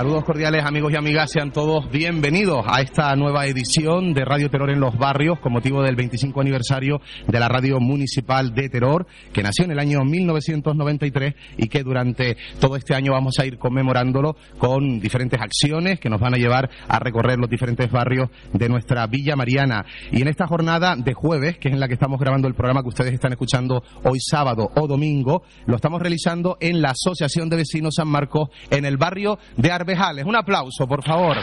escuchar Cordiales amigos y amigas, sean todos bienvenidos a esta nueva edición de Radio Terror en los Barrios con motivo del 25 aniversario de la Radio Municipal de Terror que nació en el año 1993 y que durante todo este año vamos a ir conmemorándolo con diferentes acciones que nos van a llevar a recorrer los diferentes barrios de nuestra Villa Mariana. Y en esta jornada de jueves, que es en la que estamos grabando el programa que ustedes están escuchando hoy sábado o domingo, lo estamos realizando en la Asociación de Vecinos San Marcos en el barrio de Un aplauso, por favor.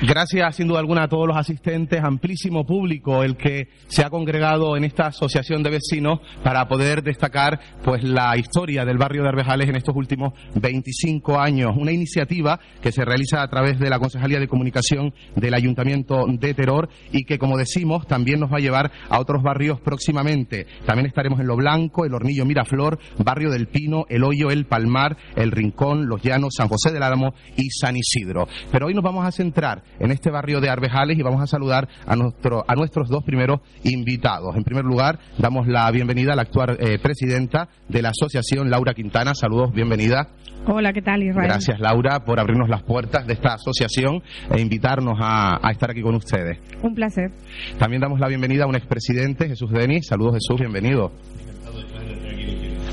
Gracias, sin duda alguna, a todos los asistentes, amplísimo público, el que se ha congregado en esta asociación de vecinos para poder destacar, pues, la historia del barrio de Arbejales en estos últimos 25 años. Una iniciativa que se realiza a través de la Concejalía de Comunicación del Ayuntamiento de Terror y que, como decimos, también nos va a llevar a otros barrios próximamente. También estaremos en Lo Blanco, El Hornillo Miraflor, Barrio del Pino, El Hoyo, El Palmar, El Rincón, Los Llanos, San José del Álamo y San Isidro. Pero hoy nos vamos a centrar en este barrio de Arbejales y vamos a saludar a, nuestro, a nuestros dos primeros invitados. En primer lugar, damos la bienvenida a la actual eh, presidenta de la asociación, Laura Quintana. Saludos, bienvenida. Hola, ¿qué tal, Israel? Gracias, Laura, por abrirnos las puertas de esta asociación e invitarnos a, a estar aquí con ustedes. Un placer. También damos la bienvenida a un expresidente, Jesús Denis. Saludos, Jesús, bienvenido.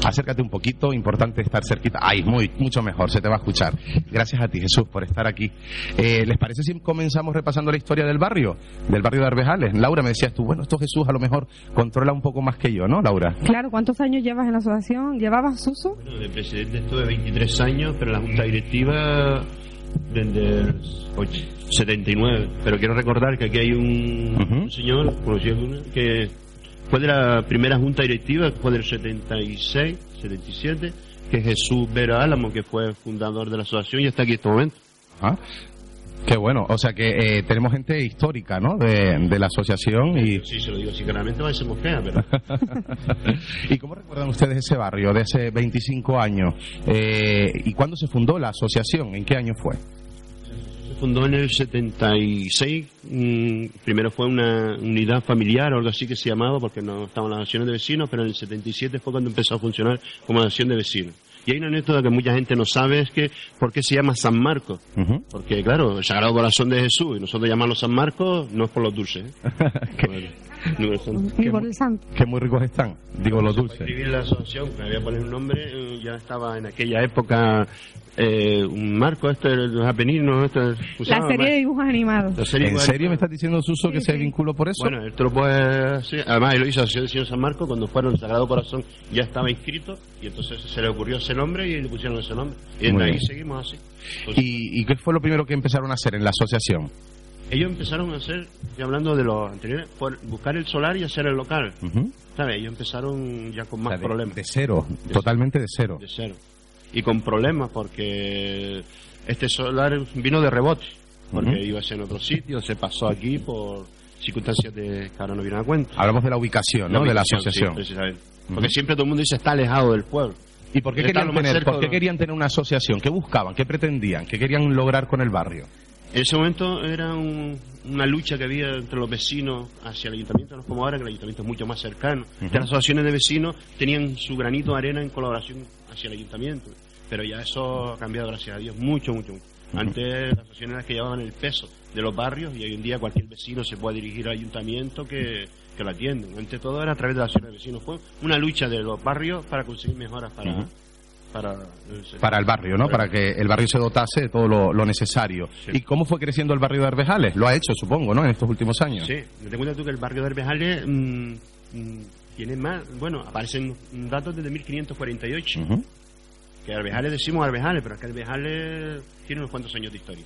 Acércate un poquito, importante estar cerquita. Ay, muy, mucho mejor, se te va a escuchar. Gracias a ti, Jesús, por estar aquí. Eh, ¿Les parece si comenzamos repasando la historia del barrio, del barrio de Arbejales? Laura, me decías tú, bueno, esto Jesús a lo mejor controla un poco más que yo, ¿no, Laura? Claro, ¿cuántos años llevas en la asociación? ¿Llevabas Suso? Bueno, de presidente estuve 23 años, pero en la junta directiva desde el 79. Pero quiero recordar que aquí hay un, Ujú. un señor, conocido que fue de la primera junta directiva, fue del 76, 77, que es Jesús Vera Álamo, que fue fundador de la asociación y está aquí en este momento. Ajá. Qué bueno, o sea que eh, tenemos gente histórica, ¿no? De, de la asociación y... Sí, se lo digo así claramente, va a ser mosquea, pero ¿Y cómo recuerdan ustedes ese barrio de hace 25 años? Eh, ¿Y cuándo se fundó la asociación? ¿En qué año fue? Fundó en el 76. mm, primero fue una unidad familiar o algo así que se llamaba, porque no estaban las acciones de vecinos, pero en el 77 fue cuando empezó a funcionar como acción de vecinos. Y hay una anécdota que mucha gente no sabe, es que ¿por qué se llama San Marcos? Porque, claro, el Sagrado Corazón de Jesús, y nosotros llamamos San Marcos, no es por los dulces. ¿eh? Ni por el santo. Qué muy ricos están, digo los dulces. escribir la asociación, que había poner un nombre, eh, ya estaba en aquella época eh, un marco, este de los apeninos, este, La serie de dibujos animados. la serie ¿En serio me estás diciendo, Suso, que Sí, se sí. vinculó por eso? Bueno, esto lo puede sí. Además, lo hizo así, Asociación de San Marcos, cuando fueron el Sagrado Corazón ya estaba inscrito, y entonces se le ocurrió ese nombre y le pusieron ese nombre. Y desde ahí bien. seguimos así. Pues, ¿Y, ¿Y qué fue lo primero que empezaron a hacer en la asociación? Ellos empezaron a hacer, ya hablando de los anteriores, por buscar el solar y hacer el local. ¿Sabes? Ellos empezaron ya con O más sea, de, problemas. de cero, totalmente de cero. de cero. Y con problemas porque este solar vino de rebote, porque iba a ser en otro sitio, se pasó aquí por circunstancias de, que ahora no vienen a cuenta. Hablamos de la ubicación, ¿no? de la sí, asociación. precisamente. Porque siempre todo el mundo dice está alejado del pueblo. ¿Y por qué, querían tener, por qué querían tener una asociación? ¿Qué buscaban? ¿Qué pretendían? ¿Qué querían lograr con el barrio? En ese momento era un- una lucha que había entre los vecinos hacia el ayuntamiento, no es como ahora, que el ayuntamiento es mucho más cercano. Que las asociaciones de vecinos tenían su granito de arena en colaboración hacia el ayuntamiento. Pero ya eso ha cambiado, gracias a Dios, mucho, mucho. mucho. Antes las asociaciones eran las que llevaban el peso de los barrios y hoy en día cualquier vecino se puede dirigir al ayuntamiento que, que lo atienden. Ante todo era a través de las asociaciones de vecinos. Fue una lucha de los barrios para conseguir mejoras para. Para, el- Para el barrio, ¿no? Para que el barrio se dotase de todo lo, lo necesario. Sí. ¿Y cómo fue creciendo el barrio de Arbejales? Lo ha hecho, supongo, ¿no? En estos últimos años. Sí, te cuenta tú que el barrio de Arbejales mm, mm, tiene más, bueno, aparecen datos desde 1548, Ujú. que Arbejales decimos Arbejales, pero es que Arbejales tiene unos cuantos años de historia.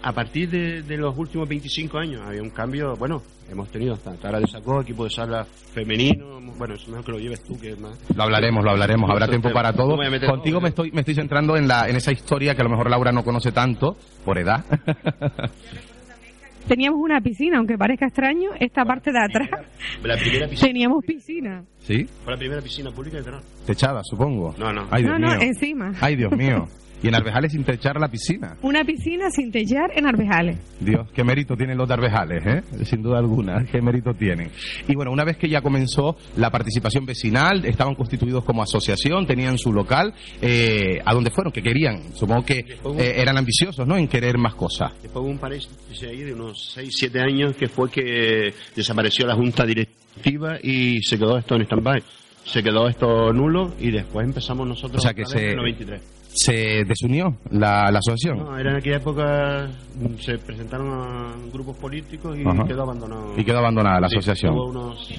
A partir de, de los últimos 25 años había un cambio, bueno, hemos tenido hasta Tara de Sacó, equipo de sala femenino, bueno, eso mejor que lo lleves tú, que es más... Lo hablaremos, lo hablaremos. Habrá tiempo para todo. voy a meter Contigo me estoy, me estoy centrando en, la, en esa historia que a lo mejor Laura no conoce tanto, por edad. Teníamos una piscina, aunque parezca extraño, esta parte de atrás. La primera piscina, Teníamos piscina. ¿Sí? fue la primera piscina pública de Terror. Techada, supongo. No, no. Ay, Dios No, no, mío. encima. Ay, Dios mío. Y en Arbejales sin techar la piscina. Una piscina sin techar en Arbejales. Dios, qué mérito tienen los de Arbejales, ¿eh? Sin duda alguna, qué mérito tienen. Y bueno, una vez que ya comenzó la participación vecinal, estaban constituidos como asociación, tenían su local, eh, ¿a dónde fueron? ¿Qué querían? Supongo que eh, eran ambiciosos, ¿no? En querer más cosas. Después hubo un paréntesis ahí de unos 6, 7 años que fue que desapareció la junta directiva y se quedó esto en stand-by. Se quedó esto nulo y después empezamos nosotros O sea que otra vez se- en el 93. ¿Se desunió la, la asociación? No, era en aquella época mm, se presentaron a grupos políticos y Ajá. quedó abandonado. Y quedó abandonada la asociación. unos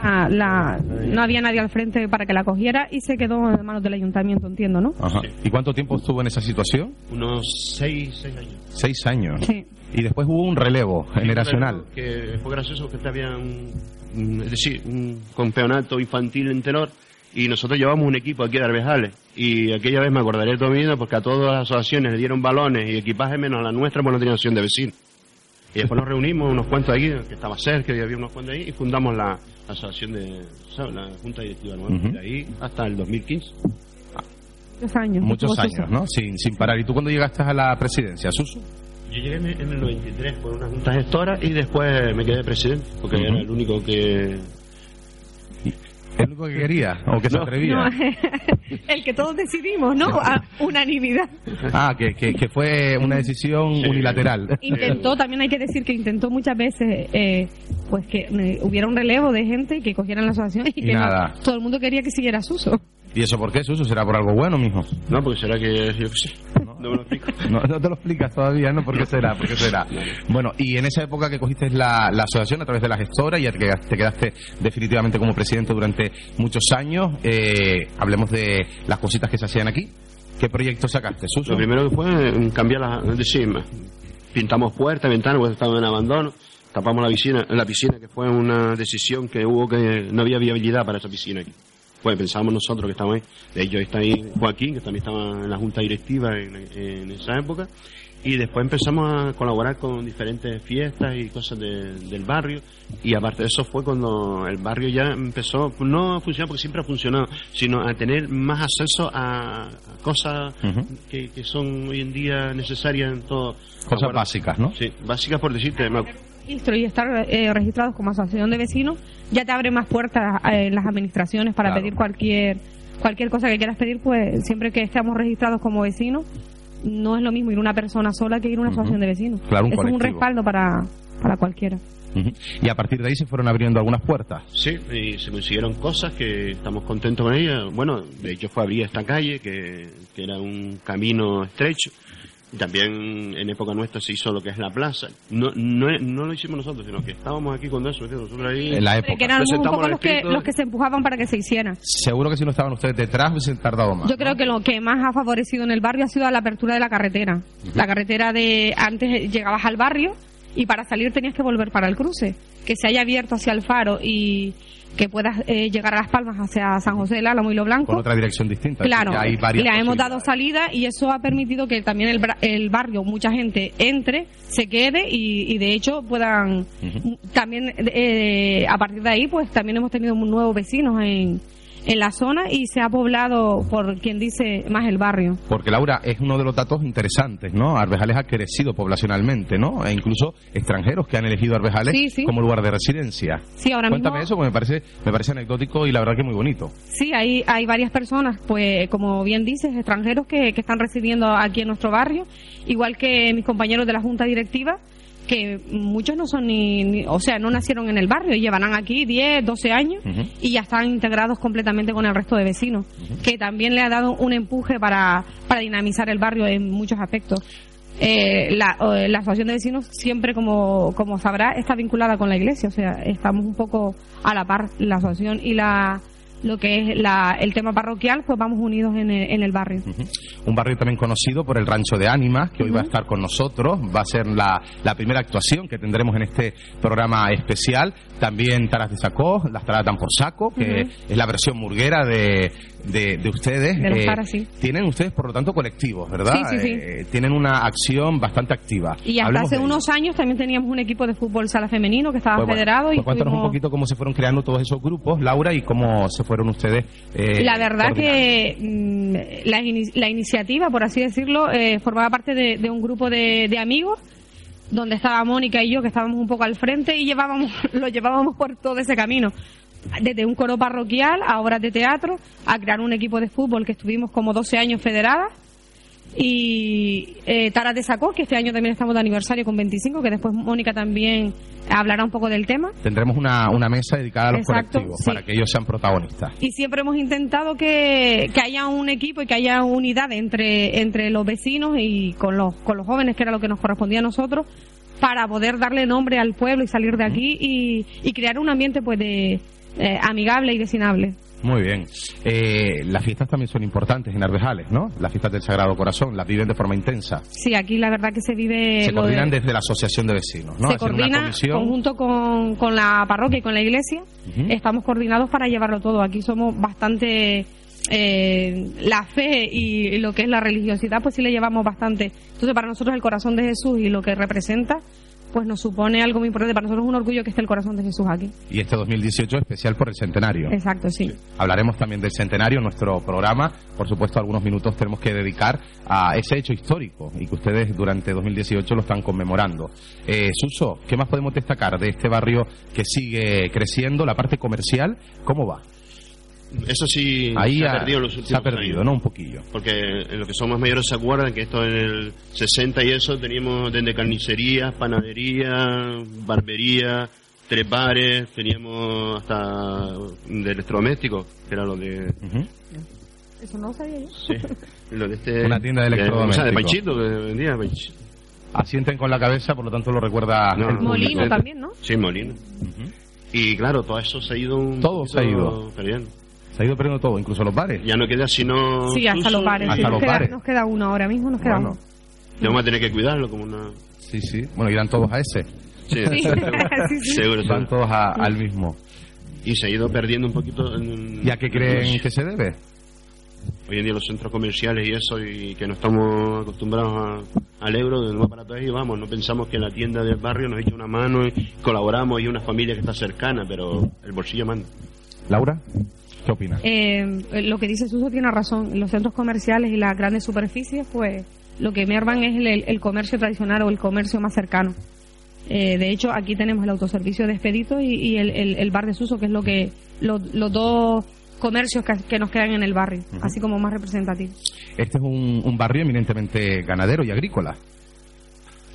Ah, la, no había nadie al frente para que la cogiera y se quedó en manos del ayuntamiento, entiendo, ¿no? Ajá. Sí. ¿Y cuánto tiempo estuvo en esa situación? unos 6, años. Seis años. Sí. Y después hubo un relevo generacional. Que fue gracioso porque había un, un- es decir, un campeonato infantil en Tenor y nosotros llevamos un equipo aquí de Arbejales y aquella vez me acordaré de todo mi vida porque a todas las asociaciones le dieron balones y equipaje menos a la nuestra porque no tenía asociación de vecinos. Y después nos reunimos unos cuantos ahí, que estaba cerca y había unos cuantos ahí, y fundamos la asociación de, ¿sabes? la Junta Directiva nueva, de ahí hasta el 2015. Muchos años. Muchos años, Suso. ¿no? Sin, sin parar. ¿Y tú cuándo llegaste a la presidencia, Susu? Yo llegué en el 93 por una junta gestora y después me quedé presidente, porque era el único que... ¿El único que quería o que se atrevía? No, el que todos decidimos, ¿no? A unanimidad. Ah, que, que, que fue una decisión Sí. unilateral. Intentó, también hay que decir que intentó muchas veces eh, pues que eh, hubiera un relevo de gente que cogieran la asociación y, Y que no- nada. todo el mundo quería que siguiera Suso. ¿Y eso por qué, Susu? ¿Será por algo bueno, mijo? No, porque será que yo qué sé, no me lo explico. No, no te lo explicas todavía, ¿no? ¿Por qué será? ¿Por qué será? Bueno, y en esa época que cogiste la, la asociación a través de la gestora y te quedaste, te quedaste definitivamente como presidente durante muchos años, eh, hablemos de las cositas que se hacían aquí. ¿Qué proyecto sacaste, Suso? Lo primero que fue eh, cambiar la, ma- pintamos puertas, ventanas, porque estaban en abandono, tapamos la piscina, la piscina que fue una decisión que hubo que no había viabilidad para esa piscina aquí. Pues pensábamos nosotros que estábamos ahí, de hecho está ahí Joaquín, que también estaba en la junta directiva en, en esa época, y después empezamos a colaborar con diferentes fiestas y cosas de- del barrio, y aparte de eso fue cuando el barrio ya empezó, no a funcionar porque siempre ha funcionado, sino a tener más acceso a, a cosas que, que son hoy en día necesarias en todo. Cosas Ahora, básicas, ¿no? Sí, básicas por decirte. y estar eh, registrados como asociación de vecinos ya te abre más puertas eh, en las administraciones para Claro. pedir cualquier cualquier cosa que quieras pedir pues siempre que estemos registrados como vecinos no es lo mismo ir una persona sola que ir a una asociación de vecinos Claro, un es un respaldo para para cualquiera. Y a partir de ahí se fueron abriendo algunas puertas. Sí, y se consiguieron cosas que estamos contentos con ellas. Bueno, de hecho fue abrir esta calle, que, que era un camino estrecho. También en época nuestra se hizo lo que es la plaza. No, no, no lo hicimos nosotros, sino que estábamos aquí con eso. Nosotros ahí... En la que época. eran un poco los que los que se empujaban para que se hiciera Seguro que si no estaban ustedes detrás hubiesen tardado más. Yo creo que lo que más ha favorecido en el barrio ha sido la apertura de la carretera. La carretera de antes llegabas al barrio y para salir tenías que volver para el cruce. Que se haya abierto hacia el faro y que puedas eh, llegar a Las Palmas hacia San José del Álamo y Lo Blanco. Con otra dirección distinta. Claro, Ya hay varias le hemos dado salida y eso ha permitido que también el, el barrio, mucha gente entre, se quede y, y de hecho puedan también eh, a partir de ahí pues también hemos tenido nuevos vecinos en, en la zona y se ha poblado por quien dice más el barrio. Porque Laura es uno de los datos interesantes, ¿no? Arbejales ha crecido poblacionalmente, ¿no? E incluso extranjeros que han elegido Arbejales Sí, sí. como lugar de residencia. Sí, ahora Cuéntame mismo eso, porque me parece, me parece anecdótico y la verdad que muy bonito. sí hay hay varias personas pues como bien dices extranjeros que, que están residiendo aquí en nuestro barrio, igual que mis compañeros de la junta directiva que muchos no son ni, ni- o sea, no nacieron en el barrio, llevarán aquí 10, 12 años y ya están integrados completamente con el resto de vecinos, que también le ha dado un empuje para, para dinamizar el barrio en muchos aspectos. Eh, la, la asociación de vecinos siempre, como, como sabrá, está vinculada con la iglesia, o sea, estamos un poco a la par, la asociación y la lo que es la, el tema parroquial, pues vamos unidos en el, en el barrio. Un barrio también conocido por el Rancho de Ánimas, que hoy va a estar con nosotros. Va a ser la, la primera actuación que tendremos en este programa especial. También Taras de Sacó, las Taras dan por saco, que es la versión murguera de, de, de ustedes. De sí. Tienen ustedes, por lo tanto, colectivos, ¿verdad? Sí, sí. Eh, tienen una acción bastante activa. Y hasta Hablemos hace unos años también teníamos un equipo de fútbol sala femenino que estaba Pues bueno, federado y pues cuéntanos un poquito cómo se fueron creando todos esos grupos, Laura, y cómo se fueron ustedes. eh, La verdad que mm, la, ini- la iniciativa, por así decirlo, eh, formaba parte de, de un grupo de, de amigos donde estaba Mónica y yo, que estábamos un poco al frente y llevábamos, lo llevábamos por todo ese camino. Desde un coro parroquial a obras de teatro, a crear un equipo de fútbol que estuvimos como 12 años federadas. Y eh, Tara de Sacó, que este año también estamos de aniversario con 25, que después Mónica también hablará un poco del tema. Tendremos una, una mesa dedicada a los Exacto, colectivos sí. para que ellos sean protagonistas. y siempre hemos intentado que, que haya un equipo y que haya unidad entre, entre los vecinos y con los, con los jóvenes, que era lo que nos correspondía a nosotros, para poder darle nombre al pueblo y salir de aquí y, y crear un ambiente pues de eh, amigable y vecinable. Muy bien. Eh, las fiestas también son importantes en Arbejales, ¿no? Las fiestas del Sagrado Corazón, las viven de forma intensa. Sí, aquí la verdad que se vive... Se de- coordinan desde la Asociación de Vecinos, ¿no? se Hacen una coordina comisión. conjunto con, con la parroquia y con la iglesia. Estamos coordinados para llevarlo todo. Aquí somos bastante. eh, la fe y lo que es la religiosidad, pues sí le llevamos bastante. Entonces, para nosotros, el corazón de Jesús y lo que representa, pues nos supone algo muy importante. Para nosotros es un orgullo que esté el corazón de Jesús aquí. Y este 2018 especial por el centenario. Exacto, sí. Hablaremos también del centenario en nuestro programa. Por supuesto, algunos minutos tenemos que dedicar a ese hecho histórico y que ustedes durante 2018 lo están conmemorando. Eh, Suso, ¿qué más podemos destacar de este barrio que sigue creciendo? La parte comercial, ¿cómo va? Eso sí Ahí se ha ha- perdido los últimos se ha perdido, años. ¿no? Un poquillo. Porque en los que son más mayores se acuerdan que esto en el 60 y eso teníamos desde carnicería, panadería, barbería, tres bares, teníamos hasta de electrodomésticos, que era lo de... Ujú. Eso no lo sabía yo. Sí, lo de este... Una tienda de O sea, de electrodomésticos. Panchito, que vendía Panchito. Asienten con la cabeza, por lo tanto lo recuerda No, el. Molino también, ¿no? Sí, Molino. Ujú. Y claro, todo eso se ha ido un Todo se ha ido. perdiendo. Se ha ido perdiendo todo, incluso los bares. Ya no queda sino... Sí, hasta los bares. Hasta sí, los nos, queda, bares. nos queda uno ahora mismo, nos queda Bueno, uno. Y Vamos a tener que cuidarlo como una... sí, sí. Bueno, irán todos a ese. Sí, Sí. seguro, Sí, sí. seguro, Van seguro. todos a- al mismo. Y se ha ido perdiendo un poquito... En, ¿Y a qué creen que se debe? Hoy en día los centros comerciales y eso, y que no estamos acostumbrados a- al euro, de más barato es y vamos, no pensamos que la tienda del barrio nos echa una mano y colaboramos y una familia que está cercana, pero el bolsillo manda. Laura, ¿qué opinas? Eh, lo que dice Suso tiene razón. Los centros comerciales y las grandes superficies, pues lo que merman es el, el- comercio tradicional o el comercio más cercano. Eh, de hecho, aquí tenemos el autoservicio de Expedito y, y el, el- el bar de Suso, que es lo que lo- los dos comercios que, que nos quedan en el barrio, así como más representativos. Este es un, un barrio eminentemente ganadero y agrícola.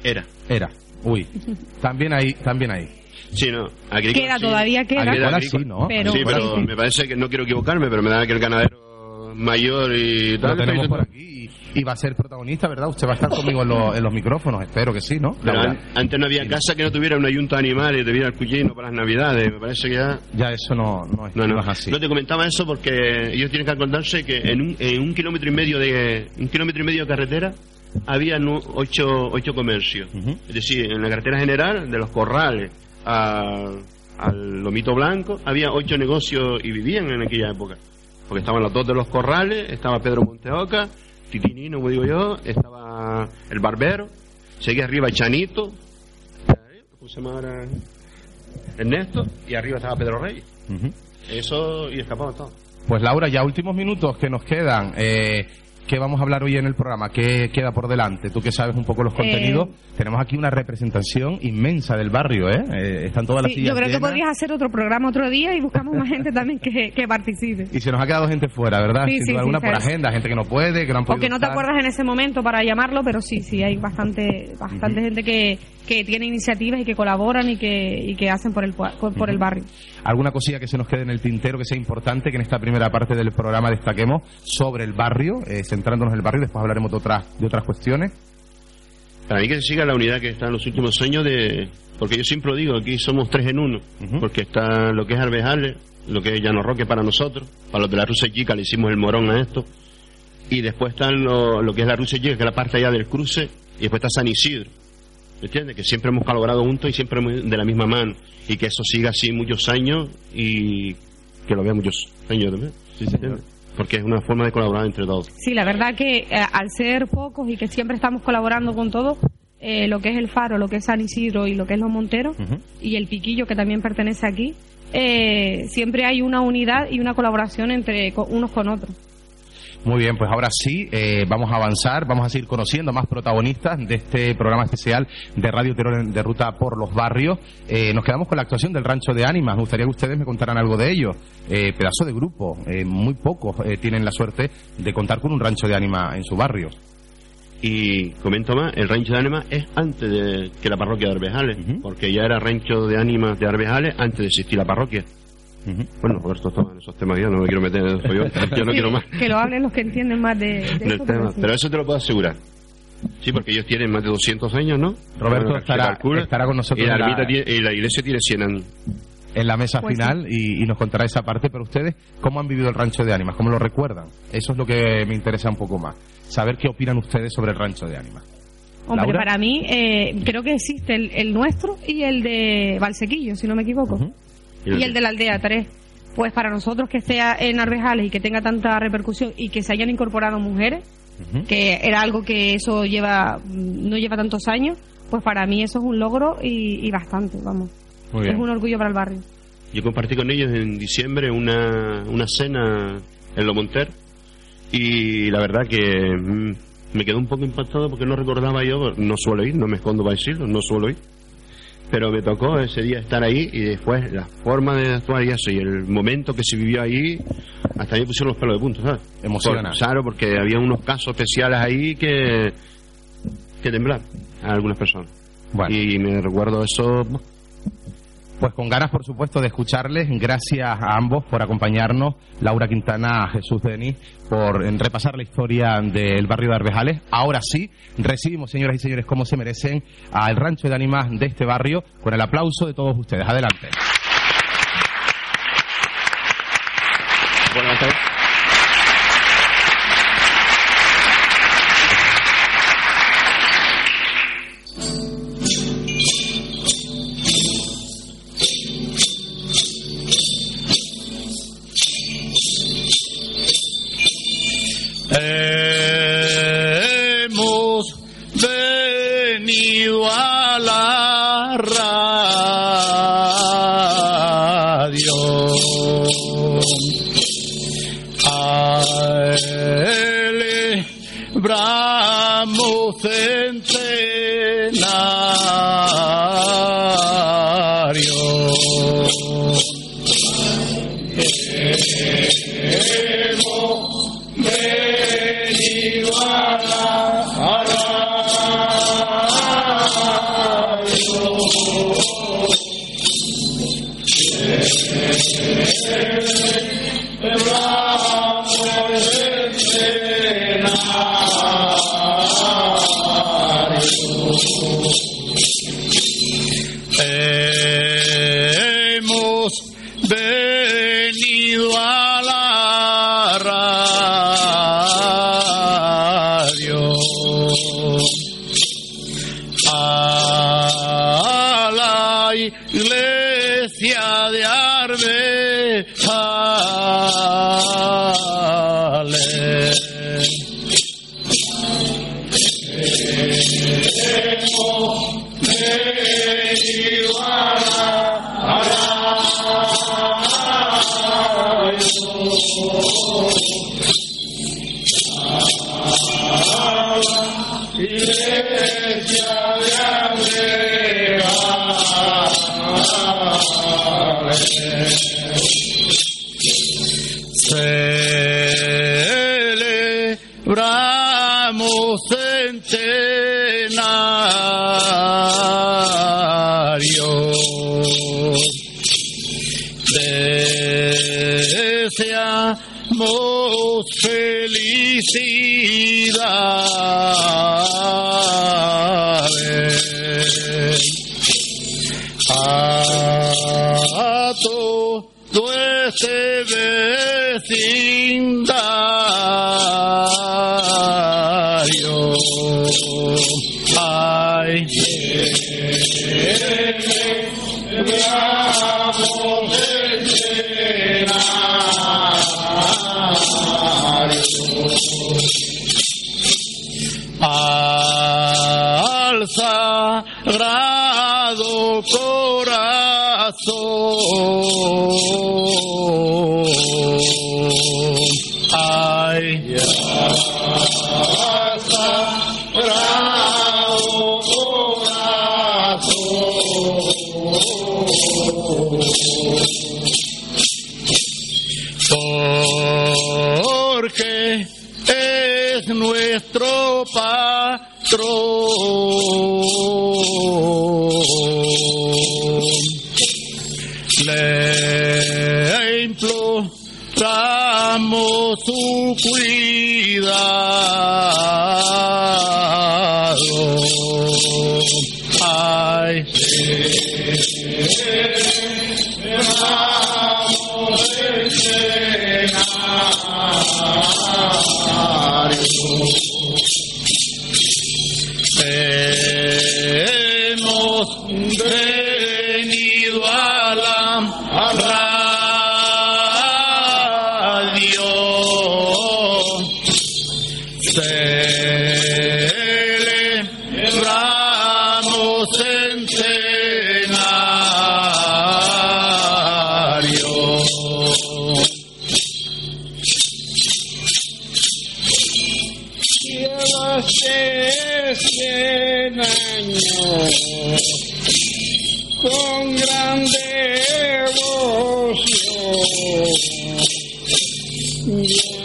Era. Era. Uy. También hay, también hay. Sí, no. agrícola Queda, sí. todavía queda. Agrícola agrícola. sí, ¿no? Pero- sí, pero me parece que no quiero equivocarme, pero me da que el ganadero mayor y Lo tal. tenemos por aquí y, y va a ser protagonista, ¿verdad? Usted va a estar conmigo en, los- en los micrófonos, espero que sí, ¿no? Pero Laura? an- antes no había casa que no tuviera una yunta de animales y tuviera el cuyino para las navidades. Me parece que ya Ya eso no, no, es, No, no, así. no te comentaba eso porque ellos tienen que acordarse que en un, en un kilómetro y medio de un kilómetro y medio de carretera había ocho, ocho comercios. Es decir, en la carretera general, de los corrales a- al lomito blanco, había ocho negocios y vivían en aquella época. Porque estaban los dos de los corrales, estaba Pedro Monteoca, Titinino, como digo yo, estaba el barbero, seguía arriba Chanito, ¿cómo se llama ahora? Ernesto, y arriba estaba Pedro Reyes. Eso y escapaba todo. Pues Laura, ya últimos minutos que nos quedan. Eh, ¿Qué vamos a hablar hoy en el programa? ¿Qué queda por delante? Tú que sabes un poco los contenidos. Tenemos aquí una representación inmensa del barrio, ¿eh? Eh, están todas las Sí, sillas yo creo que llenas. podrías hacer otro programa otro día y buscamos más gente también que, que participe. Y se nos ha quedado gente fuera, ¿verdad? Sí, Sin sí, duda sí, alguna por agenda, gente que no puede, que no han O podido que no te estar. acuerdas en ese momento para llamarlo, pero sí, sí, hay bastante bastante gente que, que tiene iniciativas y que colaboran y que, y que hacen por el, por, por el barrio. ¿Alguna cosilla que se nos quede en el tintero que sea importante que en esta primera parte del programa destaquemos sobre el barrio, eh, centrándonos en el barrio, después hablaremos de otras, de otras cuestiones? Para mí que se siga la unidad que está en los últimos años de... Porque yo siempre lo digo, aquí somos tres en uno. Porque está lo que es Arbejales, lo que es Llano Roque para nosotros. Para los de la Rusia Chica le hicimos el morón a esto. Y después está lo, lo que es la Rusia Chica, que es la parte allá del cruce. Y después está San Isidro. ¿Me entiendes? Que siempre hemos colaborado juntos y siempre de la misma mano. Y que eso siga así muchos años y que lo vea muchos años también. Sí, señor. Porque es una forma de colaborar entre todos. Sí, la verdad que eh, al ser pocos y que siempre estamos colaborando con todos, eh, lo que es el Faro, lo que es San Isidro y lo que es Los Monteros y el Piquillo que también pertenece aquí, eh, siempre hay una unidad y una colaboración entre co- unos con otros. Muy bien, pues ahora sí, eh, vamos a avanzar, vamos a seguir conociendo más protagonistas de este programa especial de Radio Terror de Ruta por los Barrios. Eh, nos quedamos con la actuación del Rancho de Ánimas. Me gustaría que ustedes me contaran algo de ello. Eh, pedazo de grupo, eh, muy pocos eh, tienen la suerte de contar con un Rancho de Ánimas en su barrio. Y comento más, el rancho de ánimas es antes de que la parroquia de Arbejales, porque ya era rancho de ánimas de Arbejales antes de existir la parroquia. Bueno, Roberto estaba en esos temas ya, no me quiero meter en eso yo, yo no Sí, quiero más Que lo hablen los que entienden más de, de del esto, tema, pero sí. pero eso te lo puedo asegurar. Sí, porque ellos tienen más de 200 años, ¿no? Roberto Bueno, estará- calcula, estará con nosotros Y la, la- tiene- y la iglesia tiene 100 años. en la mesa Pues final y, y nos contará esa parte, pero ustedes, ¿cómo han vivido el Rancho de Ánimas? ¿Cómo lo recuerdan? Eso es lo que me interesa un poco más. Saber qué opinan ustedes sobre el Rancho de Ánimas. Hombre, Laura. para mí, eh, creo que existe el, el nuestro y el de Valsequillo, si no me equivoco. Ujú. Y el de la aldea 3. Pues para nosotros que sea en Arbejales y que tenga tanta repercusión y que se hayan incorporado mujeres, que era algo que eso lleva mm, no lleva tantos años, pues para mí eso es un logro y, y bastante, vamos. Muy Es un orgullo para el barrio. Yo compartí con ellos en diciembre una, una cena en Lo Monter y la verdad que mm, me quedó un poco impactado porque no recordaba yo, no suelo ir, no me escondo para decirlo, no suelo ir. Pero me tocó ese día estar ahí y después la forma de actuar y eso y el momento que se vivió ahí, hasta ahí pusieron los pelos de punta, ¿sabes? Emociona. Por- claro, porque había unos casos especiales ahí que, que temblar a algunas personas. Bueno. Y me recuerdo eso, Pues con ganas, por supuesto, de escucharles. Gracias a ambos por acompañarnos. Laura Quintana, Jesús Denis, por repasar la historia del barrio de Arbejales. Ahora sí, recibimos, señoras y señores, como se merecen, al rancho de ánimas de este barrio, con el aplauso de todos ustedes. Adelante. Celebramos centenario. Deseamos felicidades a todo este vecindario. corazón. Ay, sagrado corazón. Porque es nuestro patrón. Le imploramos su cuidado. Y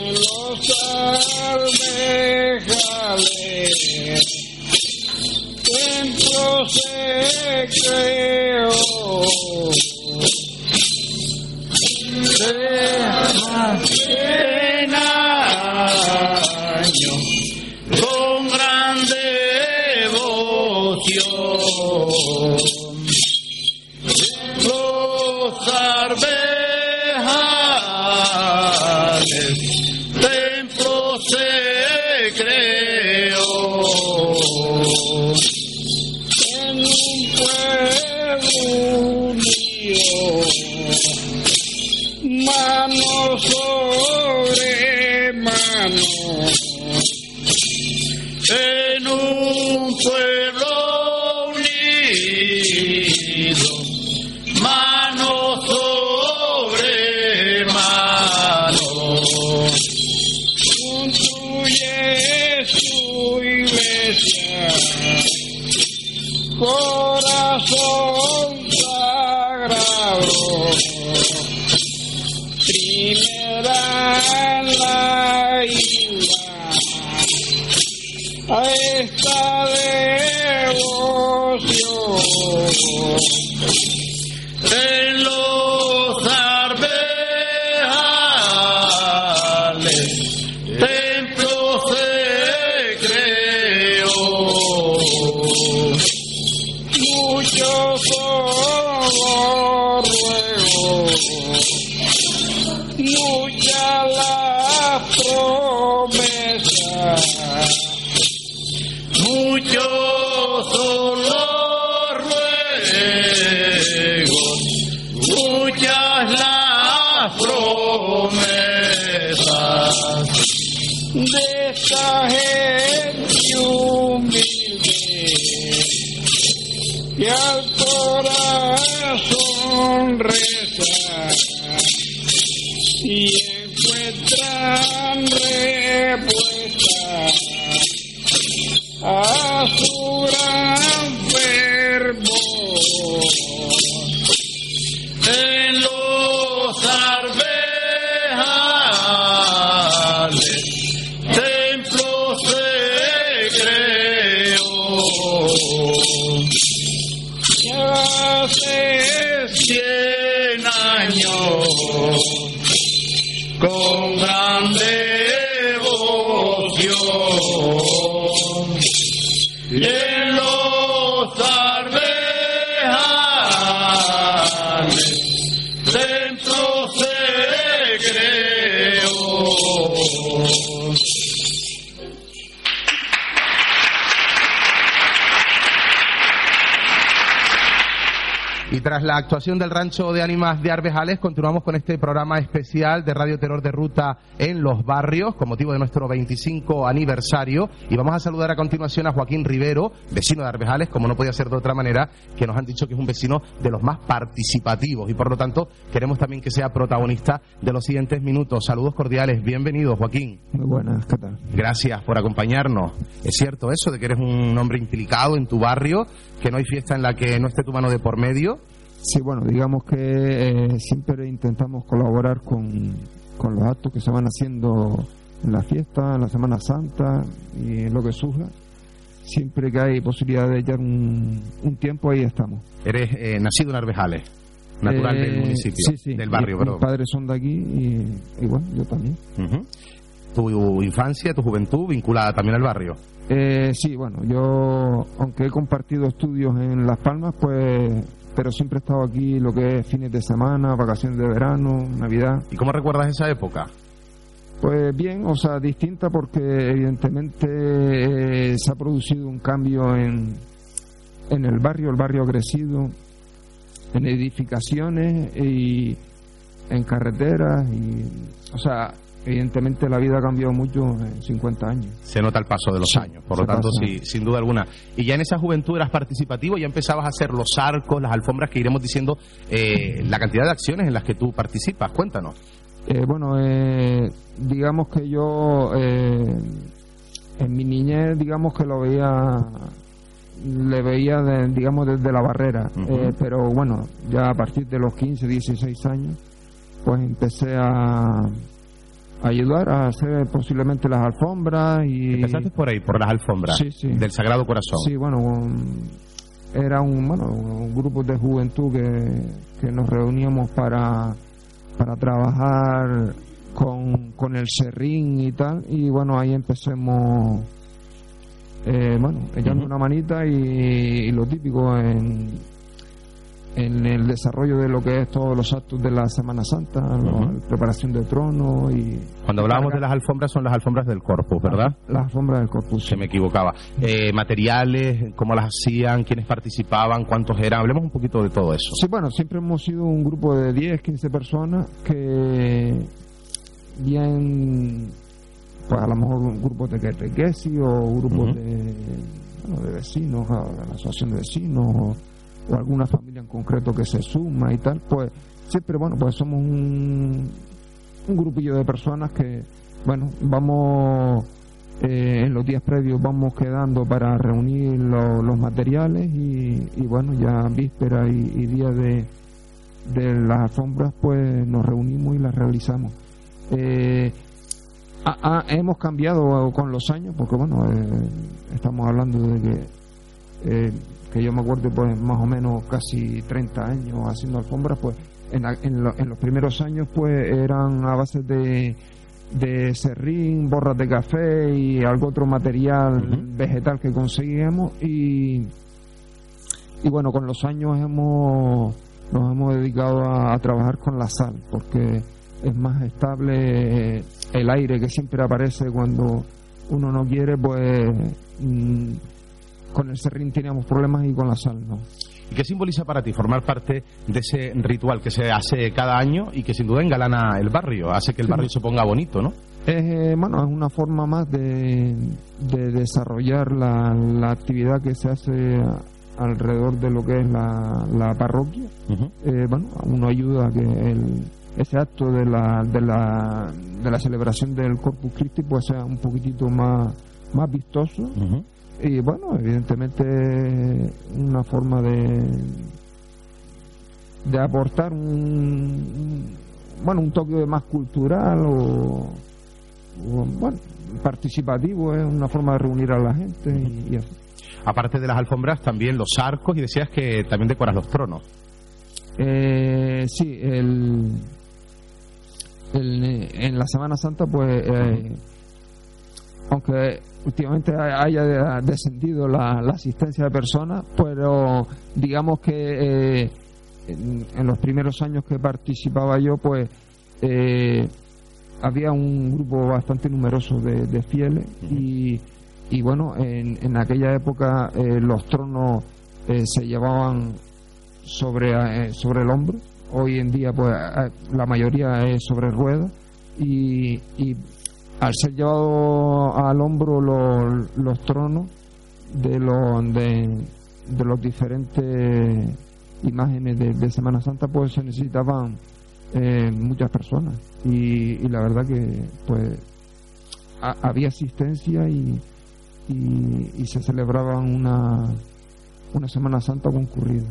哦。Tras la actuación del Rancho de Ánimas de Arbejales, continuamos con este programa especial de Radio Terror de Ruta en los barrios, con motivo de nuestro 25 aniversario. Y vamos a saludar a continuación a Joaquín Rivero, vecino de Arbejales, como no podía ser de otra manera, que nos han dicho que es un vecino de los más participativos. Y por lo tanto, queremos también que sea protagonista de los siguientes minutos. Saludos cordiales, bienvenido, Joaquín. Muy buenas, ¿qué tal? Gracias por acompañarnos. ¿Es cierto eso de que eres un hombre implicado en tu barrio, que no hay fiesta en la que no esté tu mano de por medio? Sí, bueno, digamos que eh, siempre intentamos colaborar con, con los actos que se van haciendo en la fiesta, en la Semana Santa y en lo que surja. Siempre que hay posibilidad de echar un, un tiempo, ahí estamos. Eres eh, nacido en Arbejales, natural Eh, del municipio, sí, sí. del barrio, Y perdón. Mis padres son de aquí y, y bueno, yo también. Tu infancia, tu juventud vinculada también al barrio. Eh, sí, bueno, yo, aunque he compartido estudios en Las Palmas, pues, pero siempre he estado aquí lo que es fines de semana, vacaciones de verano, Navidad. ¿Y cómo recuerdas esa época? Pues bien, o sea, distinta porque evidentemente eh, se ha producido un cambio en, en el barrio, el barrio ha crecido en edificaciones y en carreteras y, o sea, evidentemente la vida ha cambiado mucho en 50 años. Se nota el paso de los Sí, años, por lo tanto, pasa. sí, sin duda alguna. Y ya en esa juventud eras participativo, ya empezabas a hacer los arcos, las alfombras, que iremos diciendo eh, la cantidad de acciones en las que tú participas. Cuéntanos. Eh, bueno, eh, digamos que yo eh, en mi niñez, digamos que lo veía, le veía, de- digamos, desde la barrera. Eh, pero bueno, ya a partir de los 15, 16 años, pues empecé a ayudar a hacer posiblemente las alfombras y... Empezaste por ahí, por las alfombras Sí, sí. del Sagrado Corazón. Sí, bueno, era un, bueno, un grupo de juventud que, que nos reuníamos para, para trabajar con, con el serrín y tal, y bueno, ahí empecemos, eh, bueno, echando una manita y, y lo típico en, en el desarrollo de lo que es todos los actos de la Semana Santa, Ujú. preparación de trono y Cuando hablábamos de las alfombras, son las alfombras del corpus, ¿verdad? la alfombra del corpus. Se me equivocaba. Eh, materiales, cómo las hacían, quiénes participaban, cuántos eran. Hablemos un poquito de todo eso. Sí, bueno, siempre hemos sido un grupo de 10, 15 personas que bien, pues a lo mejor grupos de catequesis o grupos Ujú. de, bueno, de vecinos, de la asociación de vecinos o, alguna familia en concreto que se suma y tal, pues siempre, bueno, pues somos un, grupillo de personas que, bueno, vamos eh, en los días previos vamos quedando para reunir lo- los materiales y, y bueno, ya víspera y, día de, de las alfombras pues nos reunimos y las realizamos. Eh, hemos cambiado con los años porque bueno, eh, estamos hablando de que, eh, que yo me acuerdo pues más o menos casi 30 años haciendo alfombras, pues en, la- en lo- en los primeros años pues eran a base de de serrín, borras de café y algo otro material vegetal que conseguíamos y y bueno con los años hemos nos hemos dedicado a, a trabajar con la sal porque es más estable el aire que siempre aparece cuando uno no quiere pues mm, con el serrín teníamos problemas y con la sal no ¿Y qué simboliza para ti formar parte de ese ritual que se hace cada año y que sin duda engalana el barrio, hace que el Sí. barrio se ponga bonito, ¿no? Eh, bueno, es una forma más de, de desarrollar la, la actividad que se hace alrededor de lo que es la, la parroquia. Eh, bueno, uno ayuda a que el, ese acto de la, de, la, de la celebración del Corpus Christi pues sea un poquitito más, más vistoso Ujú. Y bueno, evidentemente una forma de de aportar un, bueno un toque más cultural o, o, bueno participativo es una forma de reunir a la gente y, y así. Aparte de las alfombras, también los arcos y decías que también decoras los tronos. Eh, sí, el, el- en la Semana Santa, pues, eh, aunque últimamente haya descendido la, la asistencia de personas, pero digamos que eh, en, en los primeros años que participaba yo, pues, eh, había un grupo bastante numeroso de, de fieles y, y bueno, en, en aquella época eh, los tronos se llevaban sobre, sobre el hombro. Hoy en día, pues la mayoría es sobre ruedas y, y al ser llevado al hombro los, los tronos de los de, de los diferentes imágenes de, de Semana Santa, pues se necesitaban eh, muchas personas y, y la verdad que pues ha- había asistencia y, y, y se celebraban una una Semana Santa concurrida.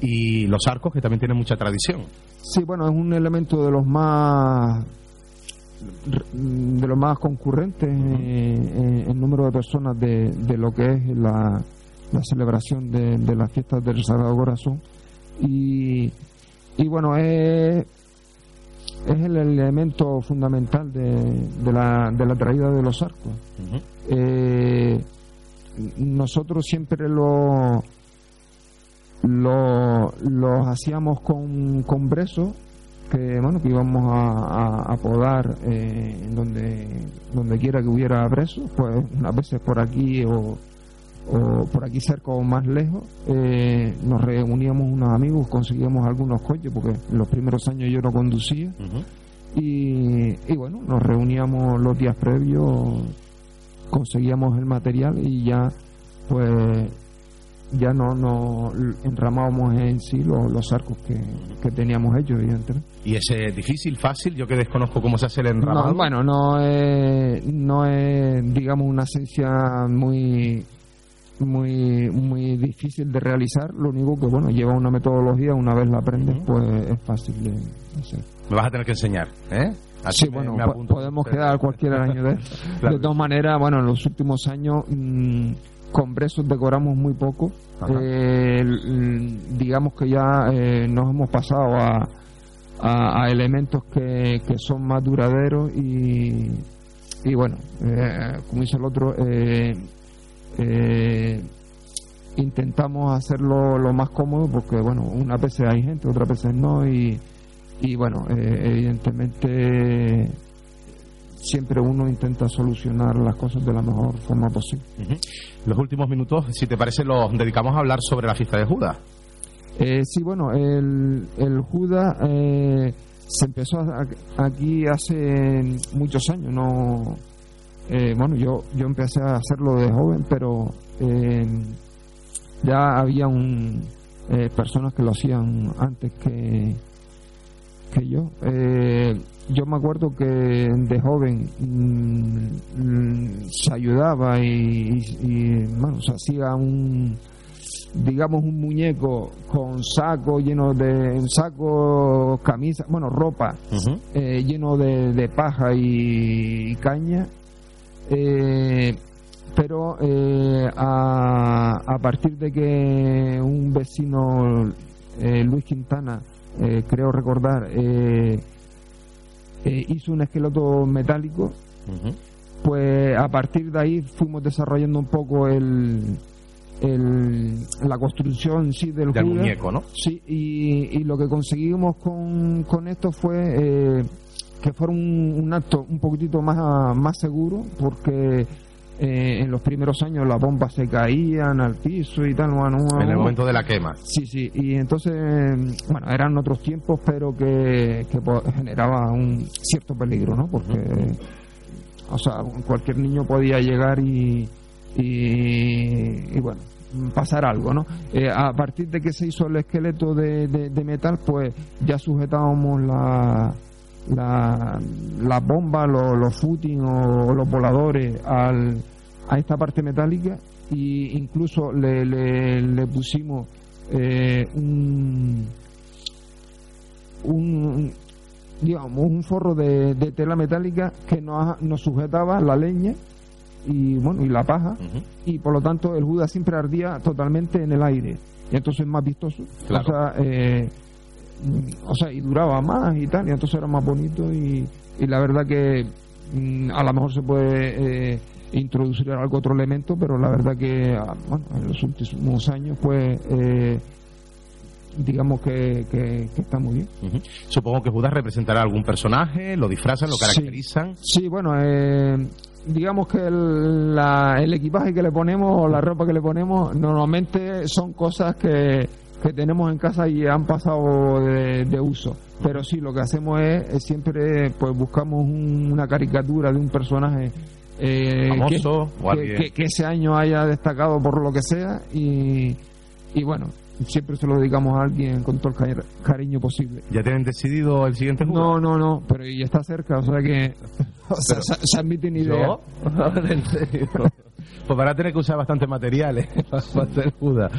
Y los arcos, que también tienen mucha tradición. Sí, bueno, es un elemento de los más de los más concurrentes eh, en, en número de personas de, de lo que es la, la celebración de, de las fiestas del Sagrado Corazón. Y, y bueno es es el elemento fundamental de, de la, de la traída de los arcos. Eh, nosotros siempre lo, lo los hacíamos con, con brezo que bueno que íbamos a, a, a podar eh, donde donde quiera que hubiera brezo pues unas veces por aquí o, o por aquí cerca o más lejos eh, nos reuníamos unos amigos conseguíamos algunos coches porque en los primeros años yo no conducía. Y, y bueno, nos reuníamos los días previos, conseguíamos el material y ya pues ya no nos enramábamos en sí los, los arcos que, que teníamos hechos, evidentemente. ¿Y es difícil, fácil? Yo que desconozco cómo se hace el enramado. No, bueno, no es, no es, digamos, una ciencia muy muy muy difícil de realizar lo único que bueno lleva una metodología una vez la aprendes pues es fácil de hacer Me vas a tener que enseñar, ¿eh? Así Sí, me- bueno, me podemos quedar cualquier año de Claro. De todas maneras, bueno, en los últimos años mm, con Bresos decoramos muy poco. Eh, l- digamos que ya eh, nos hemos pasado a, a, a elementos que, que son más duraderos y, y bueno, eh, como dice el otro, eh, eh, intentamos hacerlo lo más cómodo porque, bueno, unas veces hay gente, otras veces no y, y bueno, evidentemente siempre uno intenta solucionar las cosas de la mejor forma posible. Los últimos minutos, si te parece, los dedicamos a hablar sobre la fiesta de Judas. Eh, sí, bueno, el, el Judas eh, se empezó aquí hace muchos años, no eh, bueno, yo, yo empecé a hacerlo de joven, pero eh, ya había un, eh, personas que lo hacían antes que, que yo. Yo me acuerdo que de joven mm, mm, se ayudaba y, y- bueno, se hacía un digamos un muñeco con saco lleno de saco camisa bueno ropa eh, lleno de, de paja y, y caña eh, pero eh, a, a partir de que un vecino eh, Luis Quintana eh, creo recordar eh, hizo un esqueleto metálico pues a partir de ahí fuimos desarrollando un poco el, el- la construcción sí del Del Judas. muñeco, ¿no? Sí, y, y lo que conseguimos con, con esto fue eh, que fuera un, un acto un poquitito más, más seguro, porque eh, en los primeros años las bombas se caían al piso y tal. bueno, En el momento de la quema. Sí, sí, y entonces, bueno, eran otros tiempos, pero que, que pues, generaba un cierto peligro, ¿no? Porque, o sea, cualquier niño podía llegar y, y, y, bueno, pasar algo, ¿no? Eh, a partir de que se hizo el esqueleto de, de- de metal, pues ya sujetábamos la, la, las bombas, los, los footing o, los voladores al, a esta parte metálica y incluso le, le, le pusimos eh, un, un digamos un forro de, de tela metálica que nos, nos sujetaba la leña y bueno y la paja. Y por lo tanto el Judas siempre ardía totalmente en el aire. Y entonces más vistoso. Claro. o sea eh, o sea y duraba más y tal y entonces era más bonito y, y la verdad que mm, a lo mejor se puede eh, introducir algo otro elemento pero la verdad que ah, bueno, en los últimos años pues eh, digamos que, que- que está muy bien. Supongo que Judas representará algún personaje, lo disfrazan, lo Sí. caracterizan. Sí, bueno, eh, digamos que el, la- el equipaje que le ponemos o la ropa que le ponemos normalmente son cosas que, que tenemos en casa y han pasado de, de uso. Pero sí, lo que hacemos es, es siempre pues buscamos un- una caricatura de un personaje eh, Famoso que, o alguien. que- que- que ese año haya destacado por lo que sea y, y bueno, siempre se lo dedicamos a alguien con todo el cari- cariño posible. ¿Ya tienen decidido el siguiente Judas? No, no, no, pero ya está cerca, o sea que o sea, Pero- se, se admiten ideas. ¿Yo? Pues van a tener que usar bastante materiales para hacer Judas.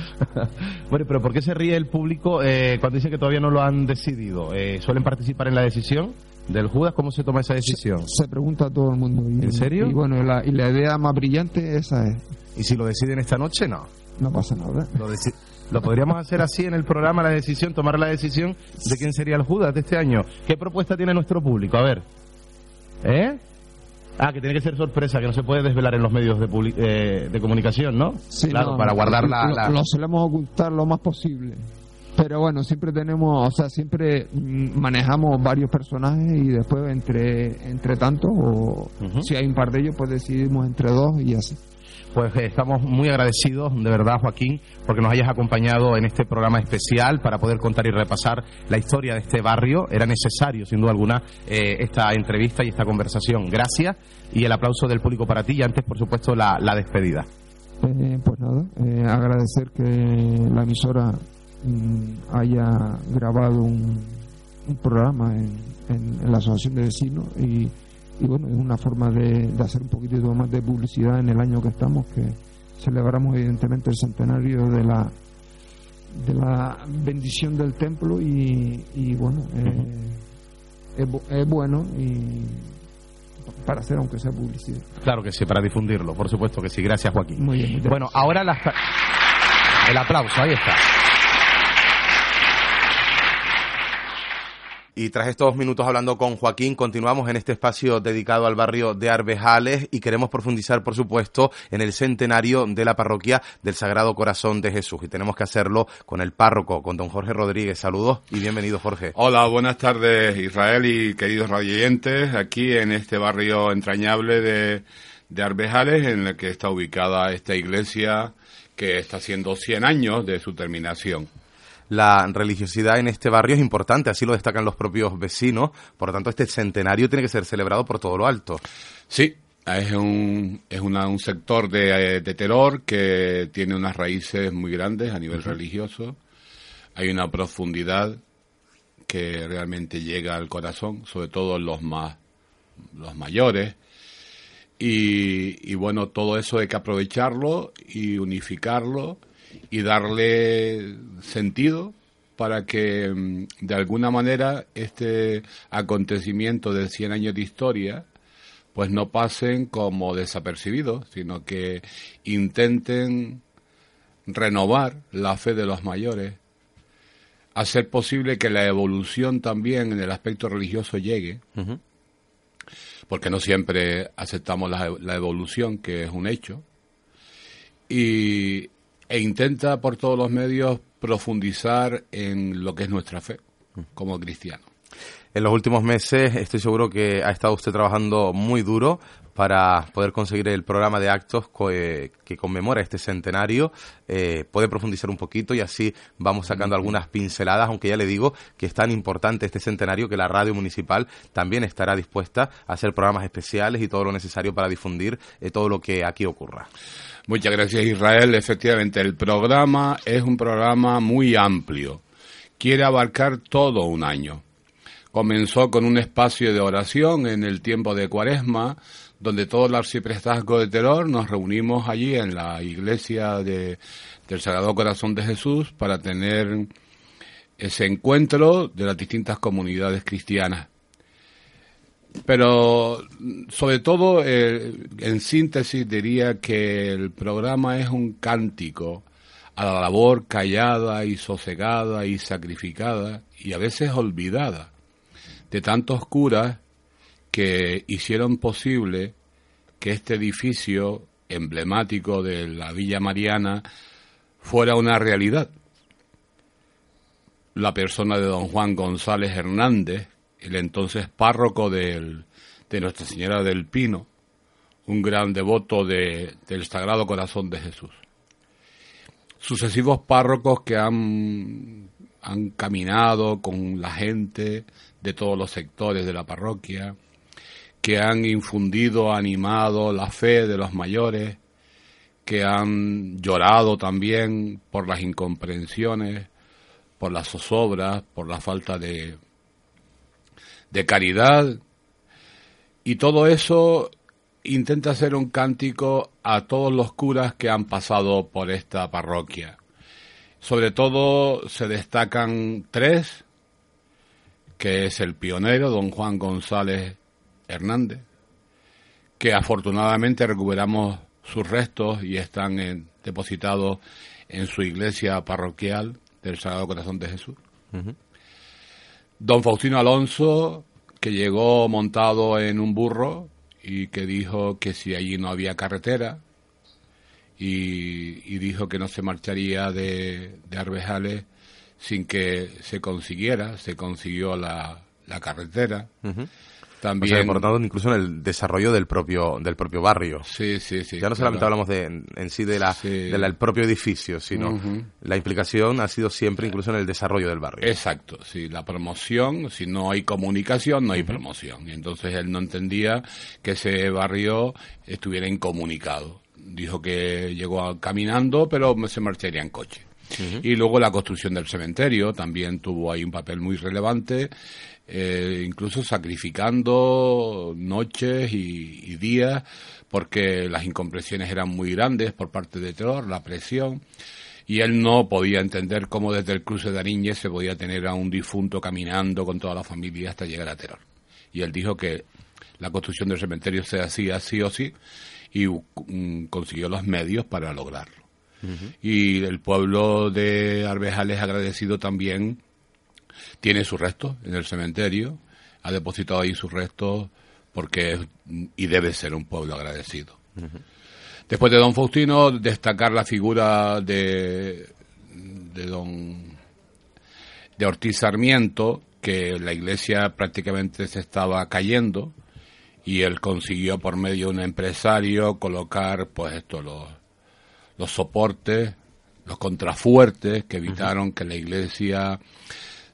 bueno, pero ¿por qué se ríe el público eh, cuando dice que todavía no lo han decidido? Eh, ¿Suelen participar en la decisión? del Judas, ¿cómo se toma esa decisión? Se, pregunta a todo el mundo. ¿En serio? Y bueno, la, y la idea más brillante esa es. ¿Y si lo deciden esta noche? No. No pasa nada. Lo, lo podríamos hacer así en el programa, la decisión, tomar la decisión de quién sería el Judas de este año. ¿Qué propuesta tiene nuestro público? A ver. ¿Eh? Ah, que tiene que ser sorpresa, que no se puede desvelar en los medios de, eh, de comunicación, ¿no? Sí, claro, para guardar la, la... Lo, lo solemos ocultar lo más posible pero bueno, siempre tenemos, o sea, siempre mm, manejamos varios personajes y después entre entre tantos, o si hay un par de ellos, pues decidimos entre dos y así. Pues eh, estamos muy agradecidos, de verdad, Joaquín, porque nos hayas acompañado en este programa especial para poder contar y repasar la historia de este barrio. Era necesario, sin duda alguna, eh, esta entrevista y esta conversación. Gracias y el aplauso del público para ti y antes, por supuesto, la, despedida. Eh, pues nada, agradecer que la emisora Mm, haya grabado un, programa en, la asociación de vecinos y, bueno, es una forma de, hacer un poquitito más de publicidad en el año que estamos, que celebramos evidentemente el centenario de la de la bendición del templo y, bueno, eh, es, bueno y para hacer aunque sea publicidad. Claro que sí, para difundirlo, por supuesto que sí. Gracias, Joaquín. Muy bien. Bueno, ahora el aplauso, ahí está. Y tras estos minutos hablando con Joaquín, continuamos en este espacio dedicado al barrio de Arbejales y queremos profundizar, por supuesto, en el centenario de la parroquia del Sagrado Corazón de Jesús. Y tenemos que hacerlo con el párroco, con don Jorge Rodríguez. Saludos y bienvenido, Jorge. Hola, buenas radioyentes Israel y queridos radioyentes, aquí en este barrio entrañable de, de Arbejales, en el que está ubicada esta iglesia que está haciendo 100 años de su terminación la religiosidad en este barrio es importante, así lo destacan los propios vecinos, por lo tanto este centenario tiene que ser celebrado por todo lo alto. Sí, es un, es un sector de, de, terror que tiene unas raíces muy grandes a nivel religioso, hay una profundidad que realmente llega al corazón, sobre todo los más los mayores, y, y bueno, todo eso hay que aprovecharlo y unificarlo y darle sentido para que mm, de alguna manera este acontecimiento de 100 años de historia pues no pasen como desapercibidos, sino que intenten renovar la fe de los mayores, hacer posible que la evolución también en el aspecto religioso llegue, porque no siempre aceptamos la, la, evolución, que es un hecho, y e intenta por todos los medios profundizar en lo que es nuestra fe como cristiano. En los últimos meses estoy seguro que ha estado usted trabajando muy duro para poder conseguir el programa de actos eh, que conmemora este centenario. Eh, puede profundizar un poquito y así vamos sacando algunas pinceladas, aunque ya le digo que es tan importante este centenario que la radio municipal también estará dispuesta a hacer programas especiales y todo lo necesario para difundir eh, todo lo que aquí ocurra. Muchas gracias Israel. Efectivamente, el programa es un programa muy amplio. Quiere abarcar todo un año. Comenzó con un espacio de oración en el tiempo de Cuaresma, donde todo el arciprestazgo de Terror nos reunimos allí en la iglesia de, del Sagrado Corazón de Jesús para tener ese encuentro de las distintas comunidades cristianas. Pero sobre todo, en síntesis, diría que el programa es un cántico a la labor callada y sosegada y sacrificada y a veces olvidada de tantos curas que hicieron posible que este edificio emblemático de la Villa Mariana fuera una realidad. La persona de don Juan González Hernández, el entonces párroco de Nuestra Señora del Pino, un gran devoto del Sagrado Corazón de Jesús. Sucesivos párrocos que han, han caminado con la gente de todos los sectores de la parroquia, que han infundido, animado la fe de los mayores, que han llorado también por las incomprensiones, por las zozobras, por la falta de de caridad, y todo eso intenta hacer un cántico a todos los curas que han pasado por esta parroquia. Sobre todo se destacan tres, que es el pionero, don Juan González Hernández, que afortunadamente recuperamos sus restos y están en- depositados en su iglesia parroquial del Sagrado Corazón de Jesús. Don Faustino Alonso, que llegó montado en un burro y que dijo que si allí no había carretera y, y dijo que no se marcharía de, de Arbejales sin que se consiguiera, se consiguió la, la carretera. También, sea, por tanto, incluso en el desarrollo del propio del propio barrio. sí, sí, sí. ya no solamente claro. hablamos de, en, en sí de la, Sí. de la- del propio edificio, sino la implicación ha sido siempre incluso en el desarrollo del barrio. Exacto, sí, la promoción, si no hay comunicación, no hay promoción. Y entonces él no entendía que ese barrio estuviera incomunicado. Dijo que llegó a- caminando, pero se marcharía en coche. Y luego la construcción del cementerio también tuvo ahí un papel muy relevante, eh, incluso sacrificando noches y, días porque las incompresiones eran muy grandes por parte de Terror, la presión y él no podía entender cómo desde el cruce de Ariñez se podía tener a un difunto caminando con toda la familia hasta llegar a Terror. Y él dijo que la construcción del cementerio se hacía sí o sí y mm, consiguió los medios para lograrlo. Y el pueblo de Arbejales agradecido también tiene sus restos en el cementerio, ha depositado ahí sus restos porque es, y debe ser un pueblo agradecido. Después de don Faustino, destacar la figura de, de don de Ortiz Sarmiento, que la iglesia prácticamente se estaba cayendo y él consiguió por medio de un empresario colocar pues esto los, los soportes, los contrafuertes que evitaron que la iglesia